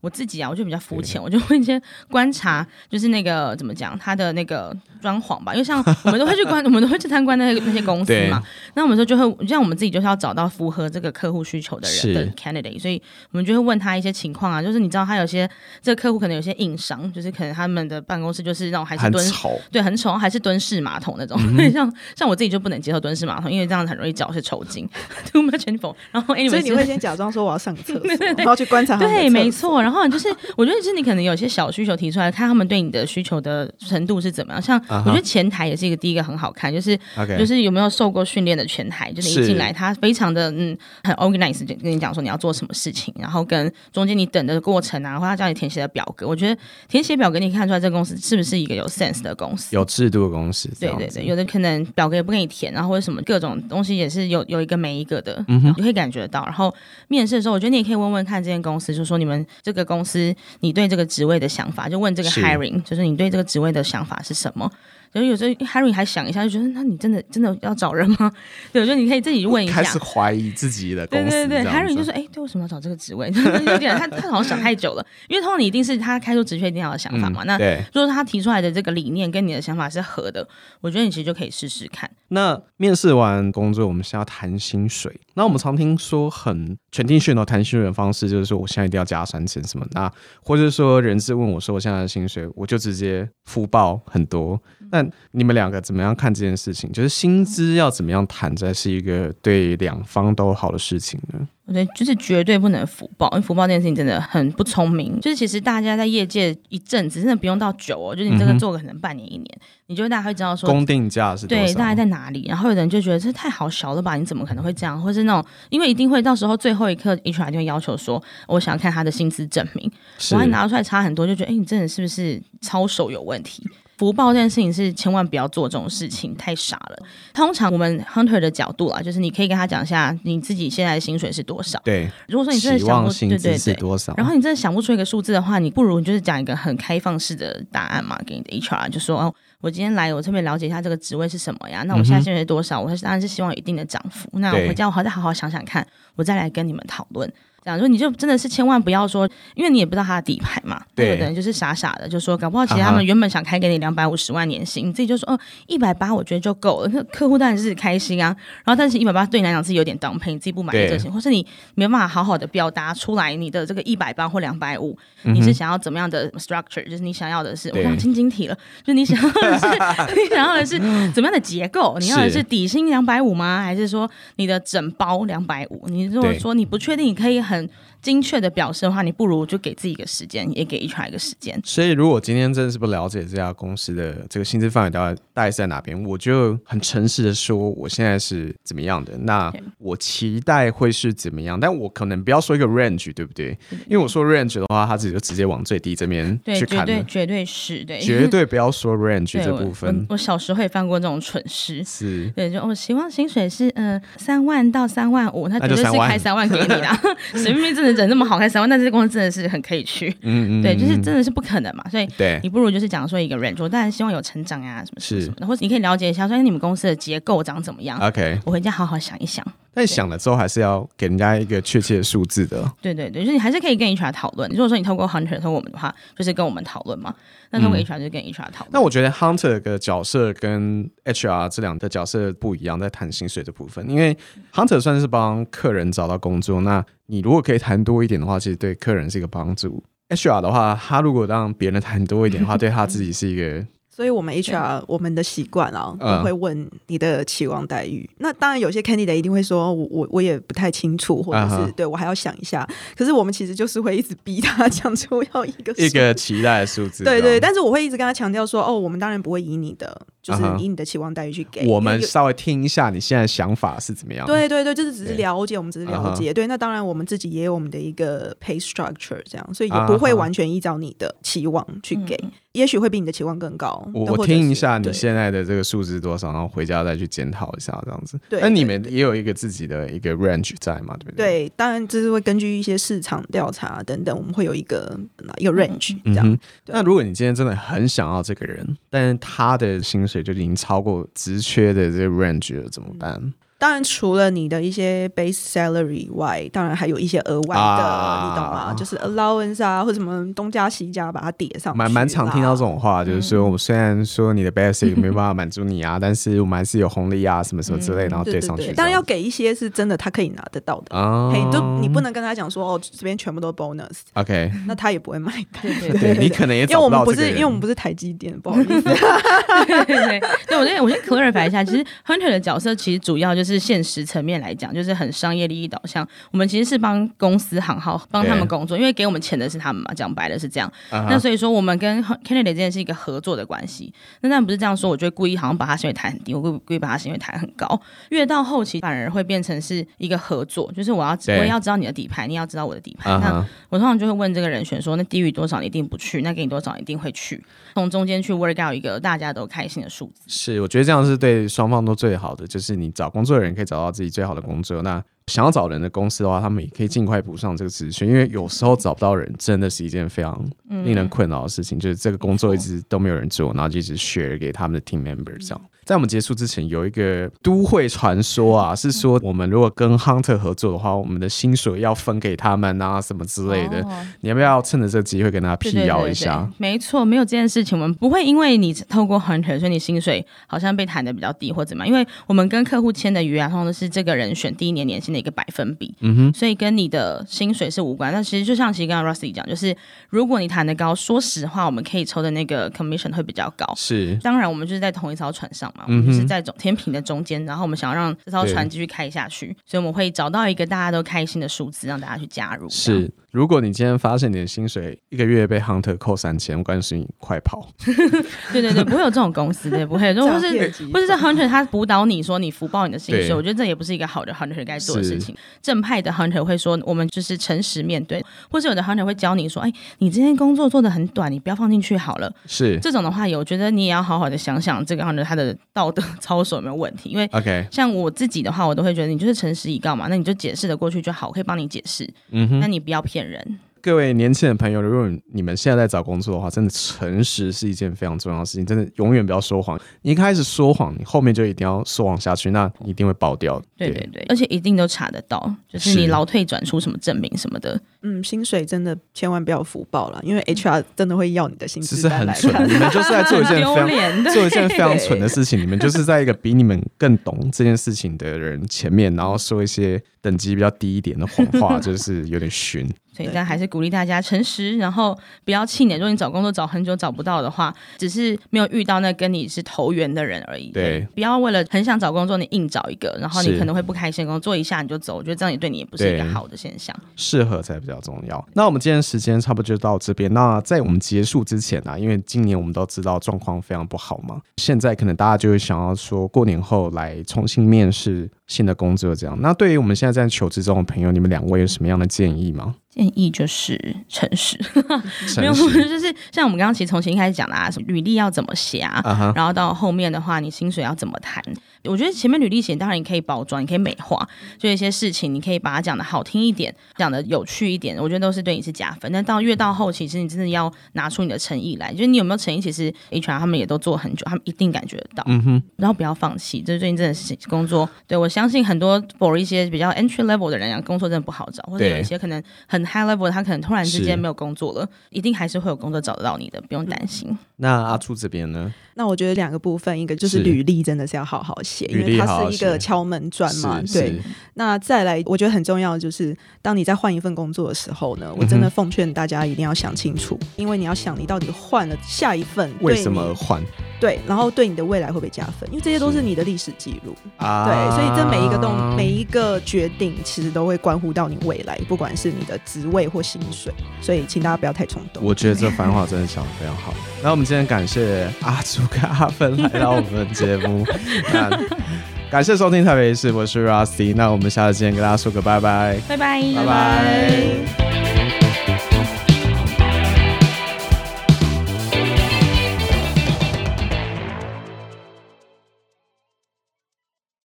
我自己啊，我就比较肤浅，我就会先观察，就是那个怎么讲，他的那个装潢吧。因为像我们都会去观，我们都会去参观那些那些公司嘛。那我们说就会，像我们自己就是要找到符合这个客户需求的人的 candidate，所以我们就会问他一些情况啊，就是你知道他有些这个客户可能有些硬伤，就是可能他们的办公室就是那种还是蹲对，很丑，还是蹲式马桶那种。像像我自己就不能接受蹲式马桶，因为这样很容易脚是抽筋。Too much info。然后所以你会先假装说我要上厕所，然后去观察。对，没错。然后就是，我觉得是你可能有些小需求提出来，看他们对你的需求的程度是怎么样。像我觉得前台也是一个第一个很好看，就是就是有没有受过训练的前台，就是一进来他非常的嗯很 organized，就跟你讲说你要做什么事情，然后跟中间你等的过程啊，或他叫你填写的表格，我觉得填写表格你看出来这个公司是不是一个有 sense 的公司，有制度的公司。对对对，有的可能表格也不给你填，然后或者什么各种东西也是有有一个没一个的，你可以感觉到。然后面试的时候，我觉得你也可以问问看这间公司，就说你们这个公司。你对这个职位的想法，就问这个 hiring，就是你对这个职位的想法是什么？所以有时候 Harry 还想一下，就觉得那你真的真的要找人吗？对，我觉得你可以自己问一下。开始怀疑自己的公司。对对对，Harry 就说：“哎，对，为什么要找这个职位？” 有点他他好像想太久了，因为通常你一定是他开出职缺一定要的想法嘛。那如果他提出来的这个理念跟你的想法是合的，我觉得你其实就可以试试看。那面试完工作，我们是要谈薪水。那我们常听说很全听训的谈薪水的方式，就是说我现在一定要加三千什么？那或者说人事问我说我现在的薪水，我就直接复报很多。那你们两个怎么样看这件事情？就是薪资要怎么样谈，才是一个对两方都好的事情呢？我觉得就是绝对不能福报，因为福报这件事情真的很不聪明。就是其实大家在业界一阵子，真的不用到久哦，就是你这个做个可能半年一年，你就大家会知道说公定价是对大概在哪里。然后有人就觉得这太好小了吧？你怎么可能会这样？或是那种因为一定会到时候最后一刻，HR 就会要求说，我想要看他的薪资证明，万一拿出来差很多，就觉得哎，你真的是不是操守有问题？福报这件事情是千万不要做这种事情，太傻了。通常我们 hunter 的角度啊，就是你可以跟他讲一下你自己现在的薪水是多少。对，如果说你真的想不，对对对，多少？然后你真的想不出一个数字的话，你不如就是讲一个很开放式的答案嘛，给你的 HR 就说哦，我今天来，我特别了解一下这个职位是什么呀？那我现在薪水多少？我当然是希望有一定的涨幅。那我回家我好再好好想想看，我再来跟你们讨论。这样说你就真的是千万不要说，因为你也不知道他的底牌嘛。对，的人就是傻傻的，就说搞不好其实他们原本想开给你两百五十万年薪，你自己就说哦一百八我觉得就够了。那客户当然是开心啊。然后但是一百八对你来讲是有点当配，你自己不满意这些，或是你没办法好好的表达出来你的这个一百八或两百五，你是想要怎么样的 structure？就是你想要的是我刚晶晶体了，就你想要的是 你想要的是怎么样的结构？你要的是底薪两百五吗？还是说你的整包两百五？你如果说你不确定，你可以。很精确的表示的话，你不如就给自己一个时间，也给 HR 一个时间。所以，如果今天真的是不了解这家公司的这个薪资范围大概大概是在哪边，我就很诚实的说，我现在是怎么样的。那我期待会是怎么样？但我可能不要说一个 range，对不对？因为我说 range 的话，他自己就直接往最低这边去看了。绝对是对，绝对不要说 range 这部分。我小时候也犯过这种蠢事，是对，就我希望薪水是嗯三万到三万五，他绝对是开三万给你的。随便真的人那么好开三万，那这公司真的是很可以去。嗯嗯，对，就是真的是不可能嘛，所以对你不如就是讲说一个 range，我当然希望有成长呀，什么是什么，或者你可以了解一下，说你们公司的结构长怎么样。OK，我回家好好想一想。但想了之后，还是要给人家一个确切的数字的。对对对，就是你还是可以跟 HR 讨论。如果说你透过 Hunter 透过我们的话，就是跟我们讨论嘛。那透过 HR 就跟 HR 讨论。那我觉得 Hunter 的角色跟 HR 这两个角色不一样，在谈薪水的部分，因为 Hunter 算是帮客人找到工作。那你如果可以谈多一点的话，其实对客人是一个帮助。HR 的话，他如果让别人谈多一点的话，对他自己是一个。所以我们 HR 我们的习惯啊，都会问你的期望待遇。那当然有些 candidate 一定会说，我我我也不太清楚，或者是对我还要想一下。可是我们其实就是会一直逼他 讲出要一个一个期待的数字。对对，但是我会一直跟他强调说，哦，我们当然不会以你的就是以你的期望待遇去给。我们稍微听一下你现在想法是怎么样？对对对，就是只是了解，我们只是了解。对，那当然我们自己也有我们的一个 pay structure，这样，所以也不会完全依照你的期望去给。也许会比你的期望更高。我听一下你现在的这个数字多少，然后回家再去检讨一下，这样子。对，那你们也有一个自己的一个 range 在嘛？对不对？对，当然这是会根据一些市场调查等等，我们会有一个一个 range 这样。那如果你今天真的很想要这个人，但是他的薪水就已经超过职缺的这个 range 了，怎么办？当然，除了你的一些 base salary 以外，当然还有一些额外的，你懂吗？就是 allowance 啊，或什么东加西加，把它叠上。蛮蛮常听到这种话，就是说，我们虽然说你的 basic 没办法满足你啊，但是我们还是有红利啊，什么什么之类，然后对上去。当然要给一些是真的，他可以拿得到的啊。嘿，都你不能跟他讲说，哦，这边全部都 bonus。OK，那他也不会买单。对对，你可能也因为我们不是，因为我们不是台积电，不好意思。对对对，我先我先 clarify 一下，其实 hunter 的角色其实主要就是现实层面。来讲，就是很商业利益导向。我们其实是帮公司行号帮他们工作，因为给我们钱的是他们嘛。讲白了是这样。那所以说，我们跟 candidate 之间是一个合作的关系。那但不是这样说，我就会故意好像把他薪水抬很低，我故故意把他薪水抬很高。越到后期，反而会变成是一个合作，就是我要我要知道你的底牌，你要知道我的底牌。那我通常就会问这个人选说，那低于多少你一定不去？那给你多少一定会去？从中间去 work out 一个大家都开心的数字。是，我觉得这样是对双方都最好的。就是你找工作人可以找到自己最好的工作。那想要找人的公司的话，他们也可以尽快补上这个资讯，因为有时候找不到人真的是一件非常令人困扰的事情。就是这个工作一直都没有人做，然后就一直 share 给他们的 team member 这样。在我们结束之前，有一个都会传说啊，是说我们如果跟 Hunter 合作的话，我们的薪水要分给他们啊，什么之类的。你要不要趁着这个机会跟大家辟谣一下？没错，没有这件事情，我们不会因为你透过 Hunter，所以你薪水好像被谈的比较低或怎么样。因为我们跟客户签的约啊，通常都是这个人选第一年年薪的一个百分比，嗯哼，所以跟你的薪水是无关。那其实就像其实刚刚 Rusty 讲，就是如果你谈的高，说实话，我们可以抽的那个 commission 会比较高。是，当然我们就是在同一艘船上嘛，我们是在总。天平的中间，然后我们想要让这艘船继续开下去，所以我们会找到一个大家都开心的数字，让大家去加入。是。如果你今天发现你的薪水一个月被 Hunter 扣三千，我告诉你快跑！对对对，不会有这种公司，对，不会。如果是或者是 Hunter 他辅导你说你福报你的薪水，我觉得这也不是一个好的 Hunter 该做的事情。正派的 Hunter 会说，我们就是诚实面对，或是有的 Hunter 会教你说，哎，你今天工作做的很短，你不要放进去好了。是这种的话，我觉得你也要好好的想想这个 Hunter 他的道德操守有没有问题。因为 OK，像我自己的话，我都会觉得你就是诚实以告嘛，那你就解释的过去就好，我可以帮你解释。嗯哼，那你不要骗人。各位年轻的朋友，如果你们现在在找工作的话，真的诚实是一件非常重要的事情。真的永远不要说谎。你一开始说谎，你后面就一定要说谎下去，那一定会爆掉。对对对，而且一定都查得到，就是你劳退转出什么证明什么的。嗯，薪水真的千万不要福报了，因为 HR 真的会要你的薪资。其实很蠢，你们就是在做一件 非常做一件非常蠢的事情。你们就是在一个比你们更懂这件事情的人前面，然后说一些等级比较低一点的谎话，就是有点逊。所以，但还是鼓励大家诚实，然后不要气馁。如果你找工作找很久找不到的话，只是没有遇到那跟你是投缘的人而已。对，不要为了很想找工作，你硬找一个，然后你可能会不开心。工作一下你就走，我觉得这样也对你也不是一个好的现象。适合才比较重要。那我们今天时间差不多就到这边。那在我们结束之前呢，因为今年我们都知道状况非常不好嘛，现在可能大家就会想要说过年后来重新面试新的工作，这样。那对于我们现在在求职中的朋友，你们两位有什么样的建议吗？建议就是诚实，没有就是 像我们刚刚其实从前一开始讲的啊，什么履历要怎么写啊，然后到后面的话，你薪水要怎么谈？我觉得前面履历写当然你可以包装，你可以美化，就一些事情你可以把它讲的好听一点，讲的有趣一点，我觉得都是对你是加分。但到越到后期，其实你真的要拿出你的诚意来，就是你有没有诚意？其实 HR 他们也都做很久，他们一定感觉得到。嗯哼，然后不要放弃，就是最近真的是工作，对我相信很多 for 一些比较 entry level 的人啊，工作真的不好找，或者有一些可能很。很 high level，他可能突然之间没有工作了，一定还是会有工作找得到你的，不用担心。那阿初这边呢？那我觉得两个部分，一个就是履历真的是要好好写，因为它是一个敲门砖嘛。对。那再来，我觉得很重要的就是，当你在换一份工作的时候呢，我真的奉劝大家一定要想清楚，因为你要想你到底换了下一份为什么换？对，然后对你的未来会不会加分？因为这些都是你的历史记录啊。对，所以这每一个动每一个决定，其实都会关乎到你未来，不管是你的职位或薪水。所以，请大家不要太冲动。我觉得这番话真的讲的非常好。那我们今天感谢阿朱跟阿芬来到我们节目，那 感谢收听台北市，我是 Rusty。那我们下次见，跟大家说个拜拜，拜拜，拜拜。